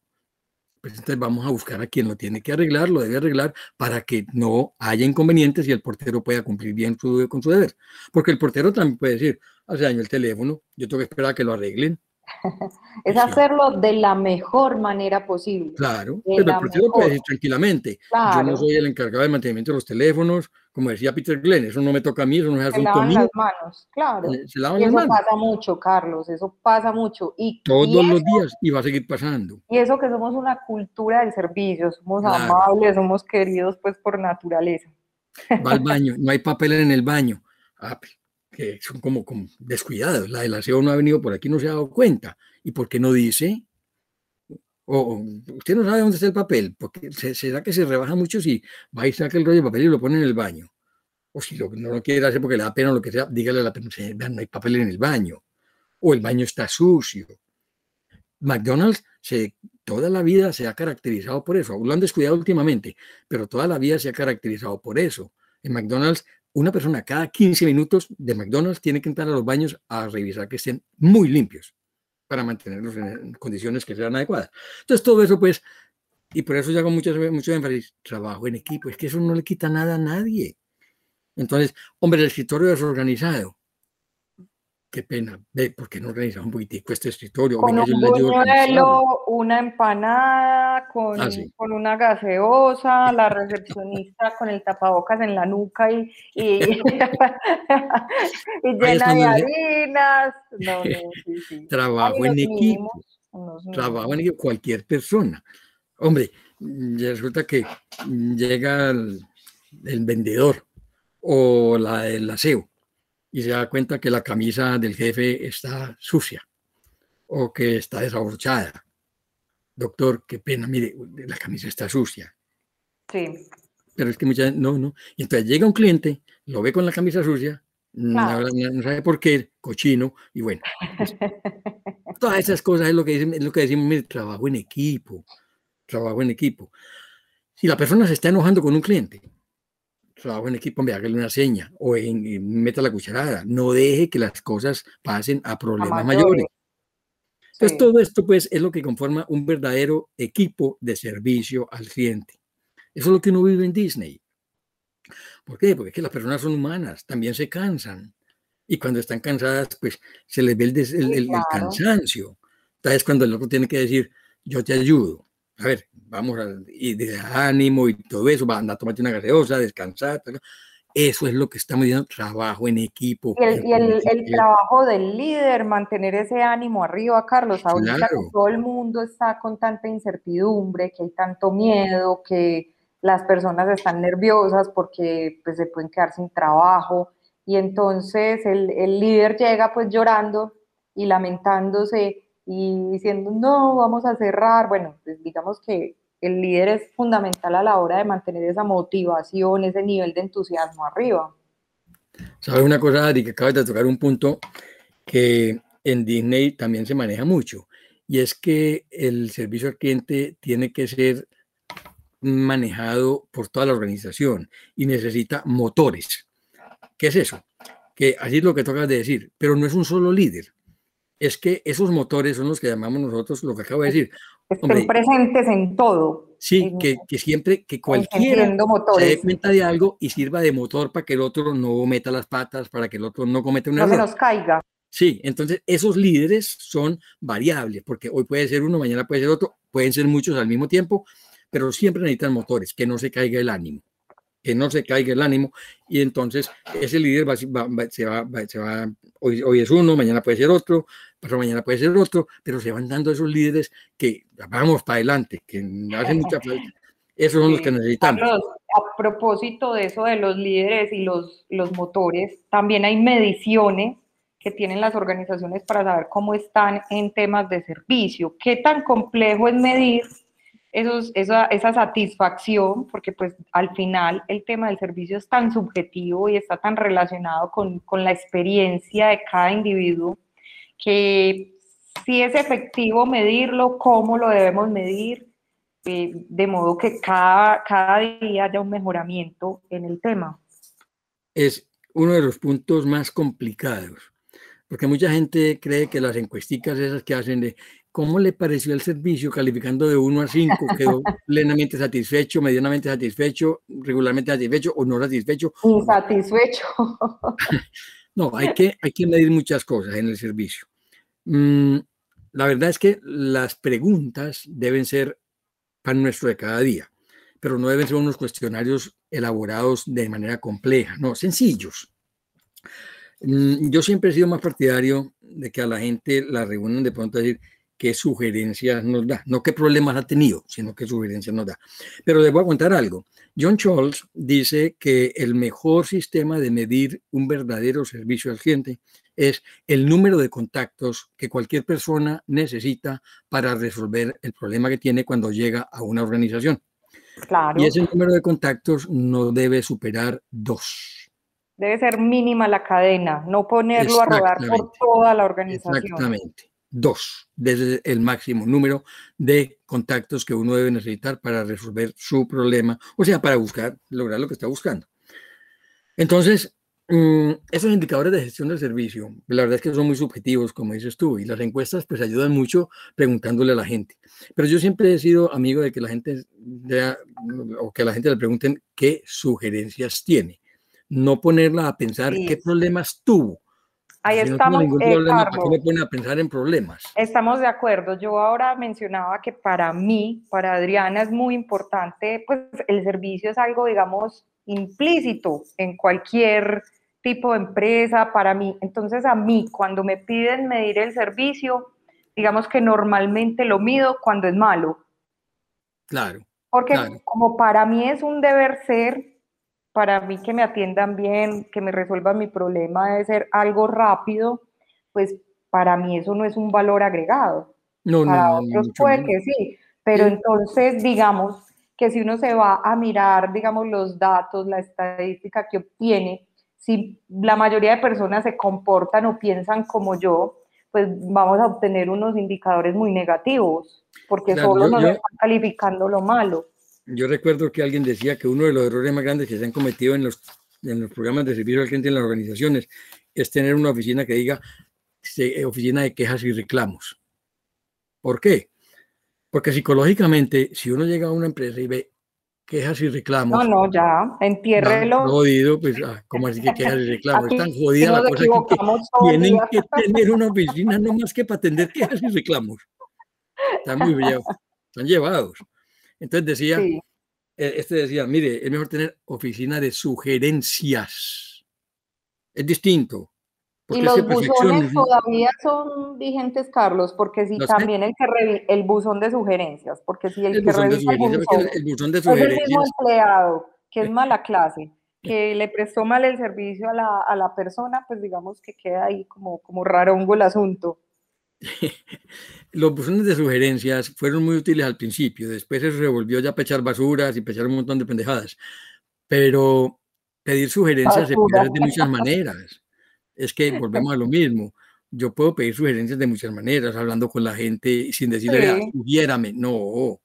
Speaker 2: Pues entonces vamos a buscar a quien lo tiene que arreglar, lo debe arreglar para que no haya inconvenientes y el portero pueda cumplir bien su, con su deber. Porque el portero también puede decir, hace daño el teléfono, yo tengo que esperar a que lo arreglen.
Speaker 3: es hacerlo de la mejor manera posible.
Speaker 2: Claro, pero decir tranquilamente, yo no soy el encargado del mantenimiento de los teléfonos, como decía Peter Glenn, eso no me toca a mí, eso no es asunto mío.
Speaker 3: las manos, claro. Eh, se lavan y eso pasa mucho, Carlos, eso pasa mucho. Y,
Speaker 2: Todos los días y va a seguir pasando.
Speaker 3: Y eso que somos una cultura del servicio, somos amables, somos queridos pues por naturaleza.
Speaker 2: Va al baño, no hay papel en el baño. Ah, que son como, descuidados. La del aseo no ha venido por aquí, no se ha dado cuenta. ¿Y por qué no dice? O, usted no sabe dónde está el papel, porque será que se rebaja mucho si va y saca el rollo de papel y lo pone en el baño. O si no lo quiere hacer porque le da pena o lo que sea, dígale a la persona, no hay papel en el baño. O el baño está sucio. McDonald's toda la vida se ha caracterizado por eso. Lo han descuidado últimamente, pero toda la vida se ha caracterizado por eso. En McDonald's una persona cada 15 minutos de McDonald's tiene que entrar a los baños a revisar que estén muy limpios para mantenerlos en condiciones que sean adecuadas. Entonces, todo eso, pues, y por eso yo hago mucho, énfasis, trabajo en equipo, es que eso no le quita nada a nadie. Entonces, hombre, el escritorio desorganizado, Qué pena, ve, porque no organizaba un poquitico este escritorio?
Speaker 3: Con un buñuelo, una empanada, con, ah, con, una gaseosa, la recepcionista con el tapabocas en la nuca y, y, llena de harinas. No,
Speaker 2: no, Trabajo en equipo. Trabajo en equipo, cualquier persona. Hombre, resulta que llega el, el vendedor o la, el aseo y se da cuenta que la camisa del jefe está sucia o que está desabrochada. Doctor, qué pena, mire, la camisa está sucia.
Speaker 3: Sí.
Speaker 2: Pero es que muchas no, no. Y entonces llega un cliente, lo ve con la camisa sucia, no, sabe por qué, cochino, y bueno. Pues, todas esas cosas es lo que, es lo que decimos, mire, trabajo en equipo, trabajo en equipo. Si la persona se está enojando con un cliente, trabajo en equipo, me hágale una seña o en, meta la cucharada. No deje que las cosas pasen a problemas mayores. Entonces, todo esto, pues, es lo que conforma un verdadero equipo de servicio al cliente. Eso es lo que uno vive en Disney. ¿Por qué? Porque es que las personas son humanas, también se cansan. Y cuando están cansadas, pues se les ve el, el cansancio. Entonces, cuando el otro tiene que decir, yo te ayudo. A ver, vamos a, y de ánimo y todo eso, va a tomarte una gaseosa, descansar. Eso es lo que estamos diciendo, trabajo en equipo.
Speaker 3: Y el, el, trabajo del líder, mantener ese ánimo arriba, Carlos. Ahorita todo el mundo está con tanta incertidumbre, que hay tanto miedo, que las personas están nerviosas porque pues, se pueden quedar sin trabajo. Y entonces el, el líder llega pues llorando y lamentándose y diciendo, no, vamos a cerrar. Bueno, pues digamos que el líder es fundamental a la hora de mantener esa motivación, ese nivel de entusiasmo arriba.
Speaker 2: ¿Sabes una cosa, Ari, que acabas de tocar un punto que en Disney también se maneja mucho? Y es que el servicio al cliente tiene que ser manejado por toda la organización y necesita motores. ¿Qué es eso? Que así es lo que tocas de decir, pero no es un solo líder es que esos motores son los que llamamos nosotros, lo que acabo de decir.
Speaker 3: Estén presentes en todo.
Speaker 2: Sí, que, que, siempre, que cualquiera se dé cuenta de algo y sirva de motor para que el otro no meta las patas, para que el otro no cometa un
Speaker 3: error. No se nos caiga.
Speaker 2: Sí, entonces esos líderes son variables, porque hoy puede ser uno, mañana puede ser otro, pueden ser muchos al mismo tiempo, pero siempre necesitan motores, que no se caiga el ánimo, que no se caiga el ánimo, y entonces ese líder va, se va, se va hoy, hoy, es uno, mañana puede ser otro, pasado mañana puede ser otro, pero se van dando esos líderes que vamos para adelante, que hacen mucha falta. Esos son los que necesitamos.
Speaker 3: a propósito de eso de los líderes y los, los motores, también hay mediciones que tienen las organizaciones para saber cómo están en temas de servicio. ¿Qué tan complejo es medir esos, esa, esa, satisfacción? Porque pues al final el tema del servicio es tan subjetivo y está tan relacionado con, con la experiencia de cada individuo que si es efectivo medirlo, cómo lo debemos medir, eh, de modo que cada, cada día haya un mejoramiento en el tema.
Speaker 2: Es uno de los puntos más complicados porque mucha gente cree que las encuesticas esas que hacen de cómo le pareció el servicio calificando de 1 a 5, quedó plenamente satisfecho, medianamente satisfecho, regularmente satisfecho o no satisfecho.
Speaker 3: Insatisfecho.
Speaker 2: no, hay que, hay que medir muchas cosas en el servicio. Mm, la verdad es que las preguntas deben ser pan nuestro de cada día, pero no deben ser unos cuestionarios elaborados de manera compleja, no, sencillos. Mm, yo siempre he sido más partidario de que a la gente la reúnan de pronto a decir qué sugerencias nos da, no qué problemas ha tenido, sino qué sugerencias nos da. Pero a contar algo. John Scholz dice que el mejor sistema de medir un verdadero servicio al cliente es el número de contactos que cualquier persona necesita para resolver el problema que tiene cuando llega a una organización.
Speaker 3: Claro.
Speaker 2: Y ese número de contactos no debe superar dos.
Speaker 3: Debe ser mínima la cadena, no ponerlo a rodar por toda la organización.
Speaker 2: Exactamente. Dos, desde el máximo número de contactos que uno debe necesitar para resolver su problema, o sea, para buscar, lograr lo que está buscando. Entonces, mm, esos indicadores de gestión del servicio, la verdad es que son muy subjetivos, como dices tú, y las encuestas pues ayudan mucho preguntándole a la gente. Pero yo siempre he sido amigo de que la gente, o que la gente le pregunten qué sugerencias tiene no ponerla a pensar qué problemas tuvo.
Speaker 3: Ahí estamos.
Speaker 2: No eh, problema, ¿Para qué me pone a pensar en problemas?
Speaker 3: Estamos de acuerdo. Yo ahora mencionaba que para mí, para Adriana, es muy importante, pues el servicio es algo, digamos, implícito en cualquier tipo de empresa, para mí. Entonces, a mí, cuando me piden medir el servicio, digamos que normalmente lo mido cuando es malo.
Speaker 2: Claro.
Speaker 3: Porque como para mí es un deber ser, para mí que me atiendan bien, que me resuelvan mi problema debe ser algo rápido, pues para mí eso no es un valor agregado.
Speaker 2: No,
Speaker 3: para
Speaker 2: no,
Speaker 3: otros puede que sí, pero entonces digamos que si uno se va a mirar, digamos, los datos, la estadística que obtiene, si la mayoría de personas se comportan o piensan como yo, pues vamos a obtener unos indicadores muy negativos, porque solo nos están calificando lo malo.
Speaker 2: Yo recuerdo que alguien decía que uno de los errores más grandes que se han cometido en los, en los programas de servicio al cliente en las organizaciones es tener una oficina que diga oficina de quejas y reclamos. ¿Por qué? Porque psicológicamente, si uno llega a una empresa y ve quejas y reclamos.
Speaker 3: No, no, ya, entiérrelo.
Speaker 2: jodido, pues, ah, ¿cómo así que quejas y reclamos? Están jodida la cosa que, tienen que tener una oficina no más que para atender quejas y reclamos. Están muy bien, están llevados. Entonces decía, eh, este decía, mire, es mejor tener oficina de sugerencias. Es distinto.
Speaker 3: Y los buzones todavía son vigentes, Carlos, porque si también el que el buzón de sugerencias, porque si el, que revisa el buzón,
Speaker 2: el buzón de sugerencias, es el
Speaker 3: mismo empleado que es mala clase, que le prestó mal el servicio a la, a la persona, pues digamos que queda ahí como, como rarongo el asunto.
Speaker 2: Los buzones de sugerencias fueron muy útiles al principio, después se revolvió ya a pechar basuras y pechar un montón de pendejadas, pero pedir sugerencias se puede hacer de muchas maneras. Es que volvemos a lo mismo. Yo puedo pedir sugerencias de muchas maneras, hablando con la gente sin decirle, sí. no.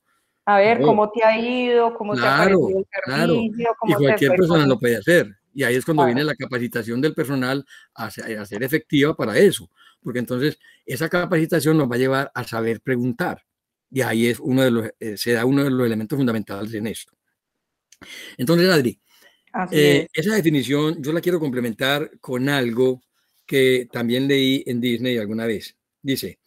Speaker 3: A ver, ¿cómo te ha ido? ¿Cómo te ha el servicio?
Speaker 2: y cualquier persona lo puede hacer. Y ahí es cuando viene la capacitación del personal a, ser efectiva para eso, porque entonces esa capacitación nos va a llevar a saber preguntar. Y ahí es uno de los, eh, se da uno de los elementos fundamentales en esto. Entonces, Adri, eh, esa definición yo la quiero complementar con algo que también leí en Disney alguna vez. Dice,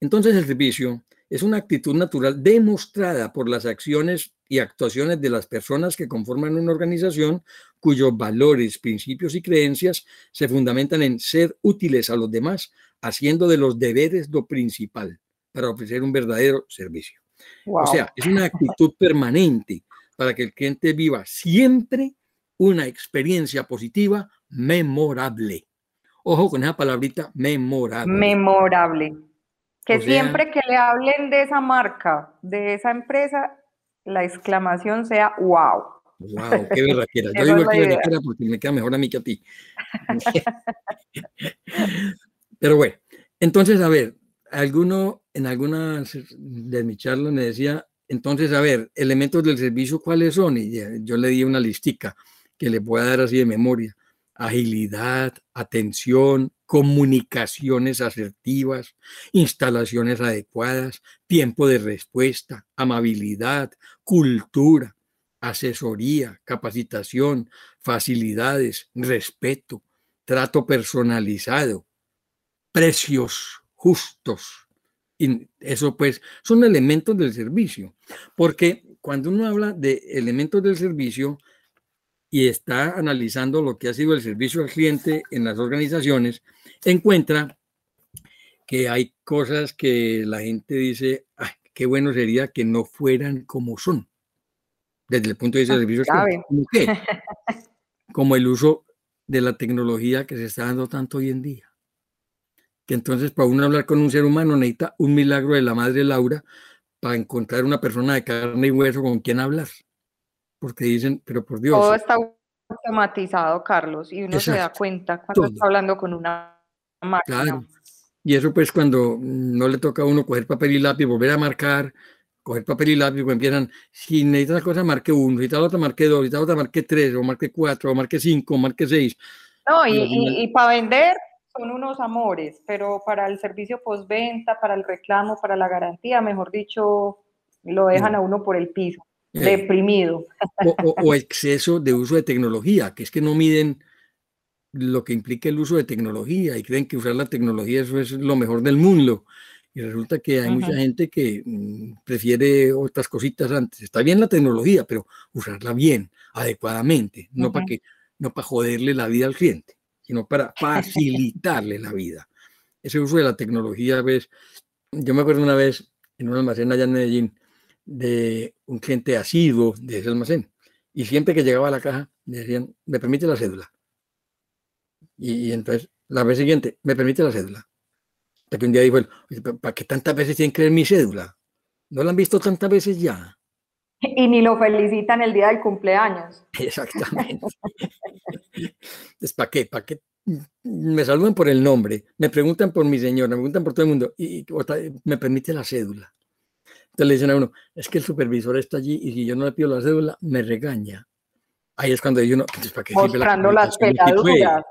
Speaker 2: entonces el servicio es una actitud natural demostrada por las acciones y actuaciones de las personas que conforman una organización cuyos valores, principios y creencias se fundamentan en ser útiles a los demás, haciendo de los deberes lo principal para ofrecer un verdadero servicio. O sea, es una actitud permanente para que el cliente viva siempre una experiencia positiva memorable. Ojo con esa palabrita memorable.
Speaker 3: Memorable. Que siempre que le hablen de esa marca, de esa empresa, la exclamación sea wow.
Speaker 2: Wow, qué berraquera. Yo digo que berraquera porque me queda mejor a mí que a ti. Pero bueno, entonces, a ver, alguno en algunas de mi charla me decía, entonces, a ver, elementos del servicio, ¿cuáles son? Y yo le di una listica que le pueda dar así de memoria. Agilidad, atención, comunicaciones asertivas, instalaciones adecuadas, tiempo de respuesta, amabilidad, cultura, asesoría, capacitación, facilidades, respeto, trato personalizado, precios justos. Y eso pues son elementos del servicio, porque cuando uno habla de elementos del servicio, y está analizando lo que ha sido el servicio al cliente en las organizaciones, encuentra que hay cosas que la gente dice, Ay, qué bueno sería que no fueran como son, desde el punto de vista del servicio. ¿Como, como el uso de la tecnología que se está dando tanto hoy en día. Que entonces para uno hablar con un ser humano necesita un milagro de la madre Laura para encontrar una persona de carne y hueso con quien hablar porque dicen, pero por Dios.
Speaker 3: Todo está automatizado, Carlos, y uno se da cuenta cuando está hablando con una máquina. Claro.
Speaker 2: Y eso pues cuando no le toca a uno coger papel y lápiz, volver a marcar, coger papel y lápiz, pues empiezan, si necesita la cosa, marque uno, si la otra, marque dos, si la otra, marque tres, o marque cuatro, o marque cinco, o marque seis.
Speaker 3: No, y, y, y para vender son unos amores, pero para el servicio postventa, para el reclamo, para la garantía, mejor dicho, lo dejan a uno por el piso. Eh, deprimido.
Speaker 2: O, exceso de uso de tecnología, que es que no miden lo que implica el uso de tecnología y creen que usar la tecnología eso es lo mejor del mundo. Y resulta que hay mucha gente que mm, prefiere otras cositas antes. Está bien la tecnología, pero usarla bien, adecuadamente, no para que no para joderle la vida al cliente, sino para facilitarle la vida. Ese uso de la tecnología, ves, yo me acuerdo una vez en un almacén allá en Medellín, de un cliente asiduo de ese almacén. Y siempre que llegaba a la caja, me decían, ¿me permite la cédula? Y, entonces, la vez siguiente, ¿me permite la cédula? Hasta que un día dijo, ¿para qué tantas veces tienen que ver mi cédula? ¿No la han visto tantas veces ya?
Speaker 3: Y ni lo felicitan el día del cumpleaños.
Speaker 2: Exactamente. es ¿para qué? ¿Para qué? Me saludan por el nombre, me preguntan por mi señora, me preguntan por todo el mundo y me permite la cédula. Entonces le dicen a uno, es que el supervisor está allí y si yo no le pido la cédula, me regaña. Ahí es cuando dice uno, ¿para qué
Speaker 3: mostrando las peladuras,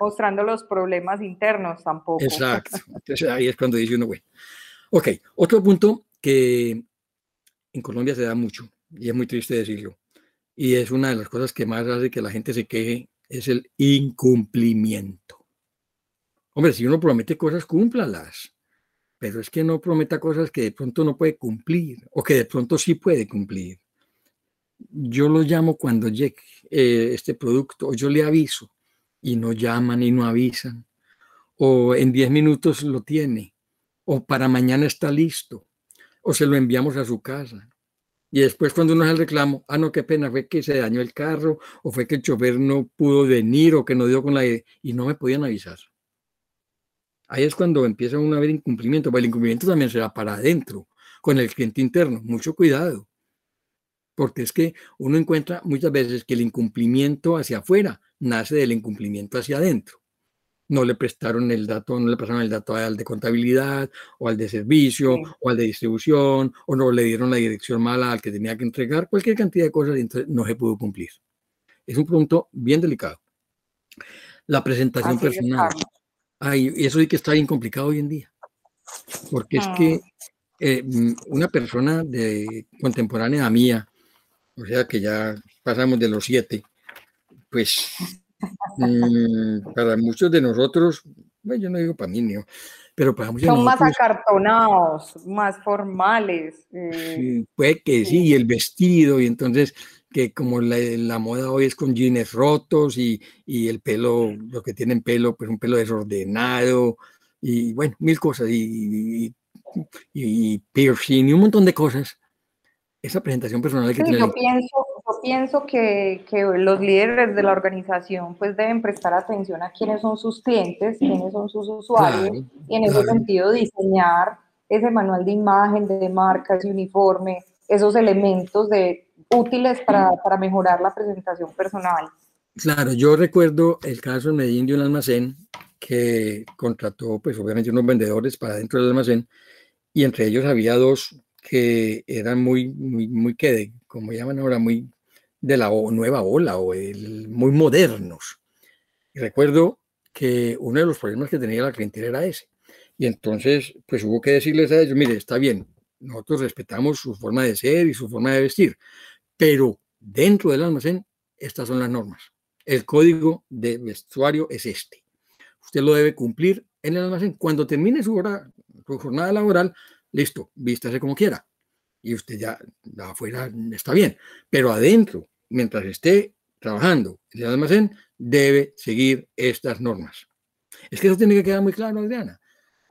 Speaker 3: mostrando los problemas internos tampoco.
Speaker 2: Exacto. Entonces ahí es cuando dice uno, bueno. Ok, otro punto que en Colombia se da mucho, y es muy triste decirlo, y es una de las cosas que más hace que la gente se queje, es el incumplimiento. Hombre, si uno promete cosas, cúmplalas pero es que no prometa cosas que de pronto no puede cumplir o que de pronto sí puede cumplir. Yo lo llamo cuando llegue eh, este producto, o yo le aviso y no llaman y no avisan, o en 10 minutos lo tiene, o para mañana está listo, o se lo enviamos a su casa. Y después cuando uno hace el reclamo, ah, no, qué pena, fue que se dañó el carro, o fue que el chofer no pudo venir, o que no dio con la... y no me podían avisar. Ahí es cuando empieza uno a ver incumplimiento, pero el incumplimiento también será para adentro, con el cliente interno. Mucho cuidado, porque es que uno encuentra muchas veces que el incumplimiento hacia afuera nace del incumplimiento hacia adentro. No le prestaron el dato, no le pasaron el dato al de contabilidad o al de servicio o al de distribución o no le dieron la dirección mala al que tenía que entregar, cualquier cantidad de cosas y entonces no se pudo cumplir. Es un punto bien delicado. La presentación personal. Ay, y eso sí que está bien complicado hoy en día. Porque es que ah. eh, mm, una persona de contemporánea mía, o sea que ya pasamos de los siete, pues mm, para muchos de nosotros, bueno, yo no digo para mí, no, pero para muchos
Speaker 3: Son más acartonados, más formales.
Speaker 2: Eh. puede que sí, y el vestido, y entonces que como la, moda hoy es con jeans rotos y, y, el pelo, lo que tienen pelo, pues un pelo desordenado, y bueno, mil cosas, y, y, y piercing, y un montón de cosas esa presentación personal que tiene.
Speaker 3: Yo pienso, yo pienso que, que, los líderes de la organización pues deben prestar atención a quiénes son sus clientes, quiénes son sus usuarios y en ese sentido diseñar ese manual de imagen, de marca, ese uniforme, esos elementos de, útiles para, para mejorar la presentación personal.
Speaker 2: Claro, yo recuerdo el caso en Medellín de un almacén que contrató, pues obviamente unos vendedores para dentro del almacén y entre ellos había dos que eran muy, muy, muy que, como llaman ahora, muy de la nueva ola o muy modernos. Y recuerdo que uno de los problemas que tenía la clientela era ese. Y entonces, pues hubo que decirles a ellos, mire, está bien, nosotros respetamos su forma de ser y su forma de vestir, pero dentro del almacén, estas son las normas. El código de vestuario es este. Usted lo debe cumplir en el almacén. Cuando termine su jornada laboral, listo, vístase como quiera. Y usted ya afuera está bien, pero adentro, mientras esté trabajando en el almacén, debe seguir estas normas. Es que eso tiene que quedar muy claro, Adriana.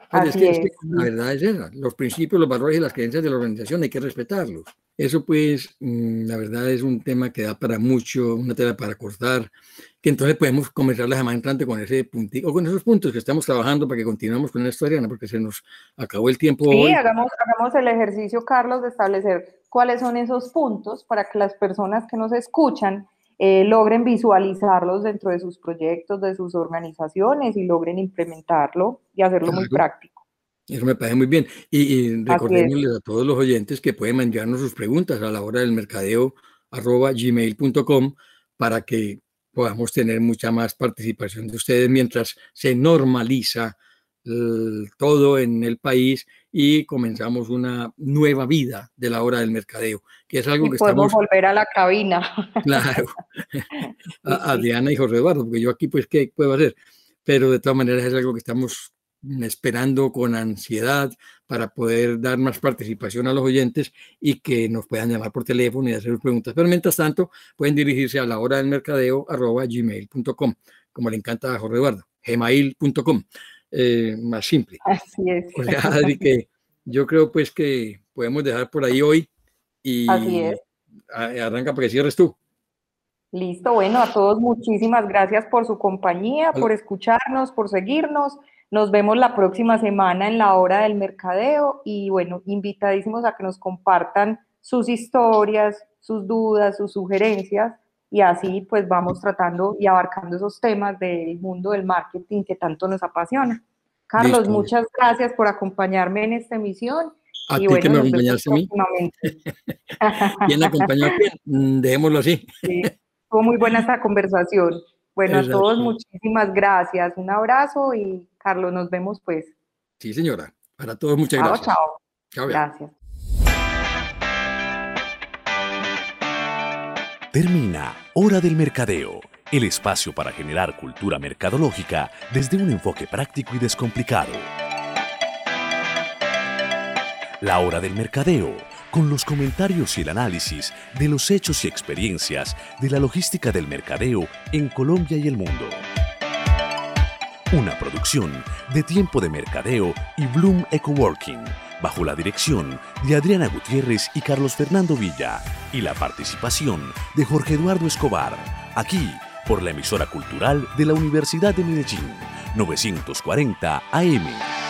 Speaker 2: Pues la verdad es esa. Los principios, los valores y las creencias de la organización hay que respetarlos. Eso pues, mm, la verdad es un tema que da para mucho, una tela para cortar, que entonces podemos comenzar la semana entrante con ese puntito, o con esos puntos que estamos trabajando para que continuemos con la historia, porque se nos acabó el tiempo.
Speaker 3: Sí, Hagamos, hagamos el ejercicio, Carlos, de establecer cuáles son esos puntos para que las personas que nos escuchan eh, logren visualizarlos dentro de sus proyectos, de sus organizaciones y logren implementarlo y hacerlo muy práctico.
Speaker 2: Eso me parece muy bien. Y, recordémosles a todos los oyentes que pueden enviarnos sus preguntas a la hora del mercadeo arroba gmail.com para que podamos tener mucha más participación de ustedes mientras se normaliza todo en el país y comenzamos una nueva vida de la hora del mercadeo, que es algo y que
Speaker 3: podemos volver a la cabina.
Speaker 2: Claro, a, a, Diana y José Eduardo, porque yo aquí pues qué puedo hacer, pero de todas maneras es algo que estamos esperando con ansiedad para poder dar más participación a los oyentes y que nos puedan llamar por teléfono y hacer preguntas. Pero mientras tanto, pueden dirigirse a la hora del mercadeo arroba gmail.com, como le encanta a Jorge Eduardo, gmail.com, eh, más simple.
Speaker 3: Así es.
Speaker 2: Adri, que yo creo pues que podemos dejar por ahí hoy y arranca para que cierres tú.
Speaker 3: Listo, bueno, a todos muchísimas gracias por su compañía, por escucharnos, por seguirnos. Nos vemos la próxima semana en la hora del mercadeo y bueno, invitadísimos a que nos compartan sus historias, sus dudas, sus sugerencias y así pues vamos tratando y abarcando esos temas del mundo del marketing que tanto nos apasiona. Carlos, muchas gracias por acompañarme en esta emisión.
Speaker 2: A ti bueno, que me acompañaste a mí. ¿Quién acompañó a quién? Mm, dejémoslo así.
Speaker 3: Sí, fue muy buena esta conversación. Bueno, a todos muchísimas gracias. Un abrazo y Carlos, nos vemos pues.
Speaker 2: Sí, señora. Para todos, muchas gracias.
Speaker 3: Chao, chao. Gracias.
Speaker 1: Termina Hora del Mercadeo, el espacio para generar cultura mercadológica desde un enfoque práctico y descomplicado. La Hora del Mercadeo, con los comentarios y el análisis de los hechos y experiencias de la logística del mercadeo en Colombia y el mundo. Una producción de Tiempo de Mercadeo y Bloom Ecoworking, bajo la dirección de Adriana Gutiérrez y Carlos Fernando Villa, y la participación de Jorge Eduardo Escobar, aquí por la emisora cultural de la Universidad de Medellín, 940 AM.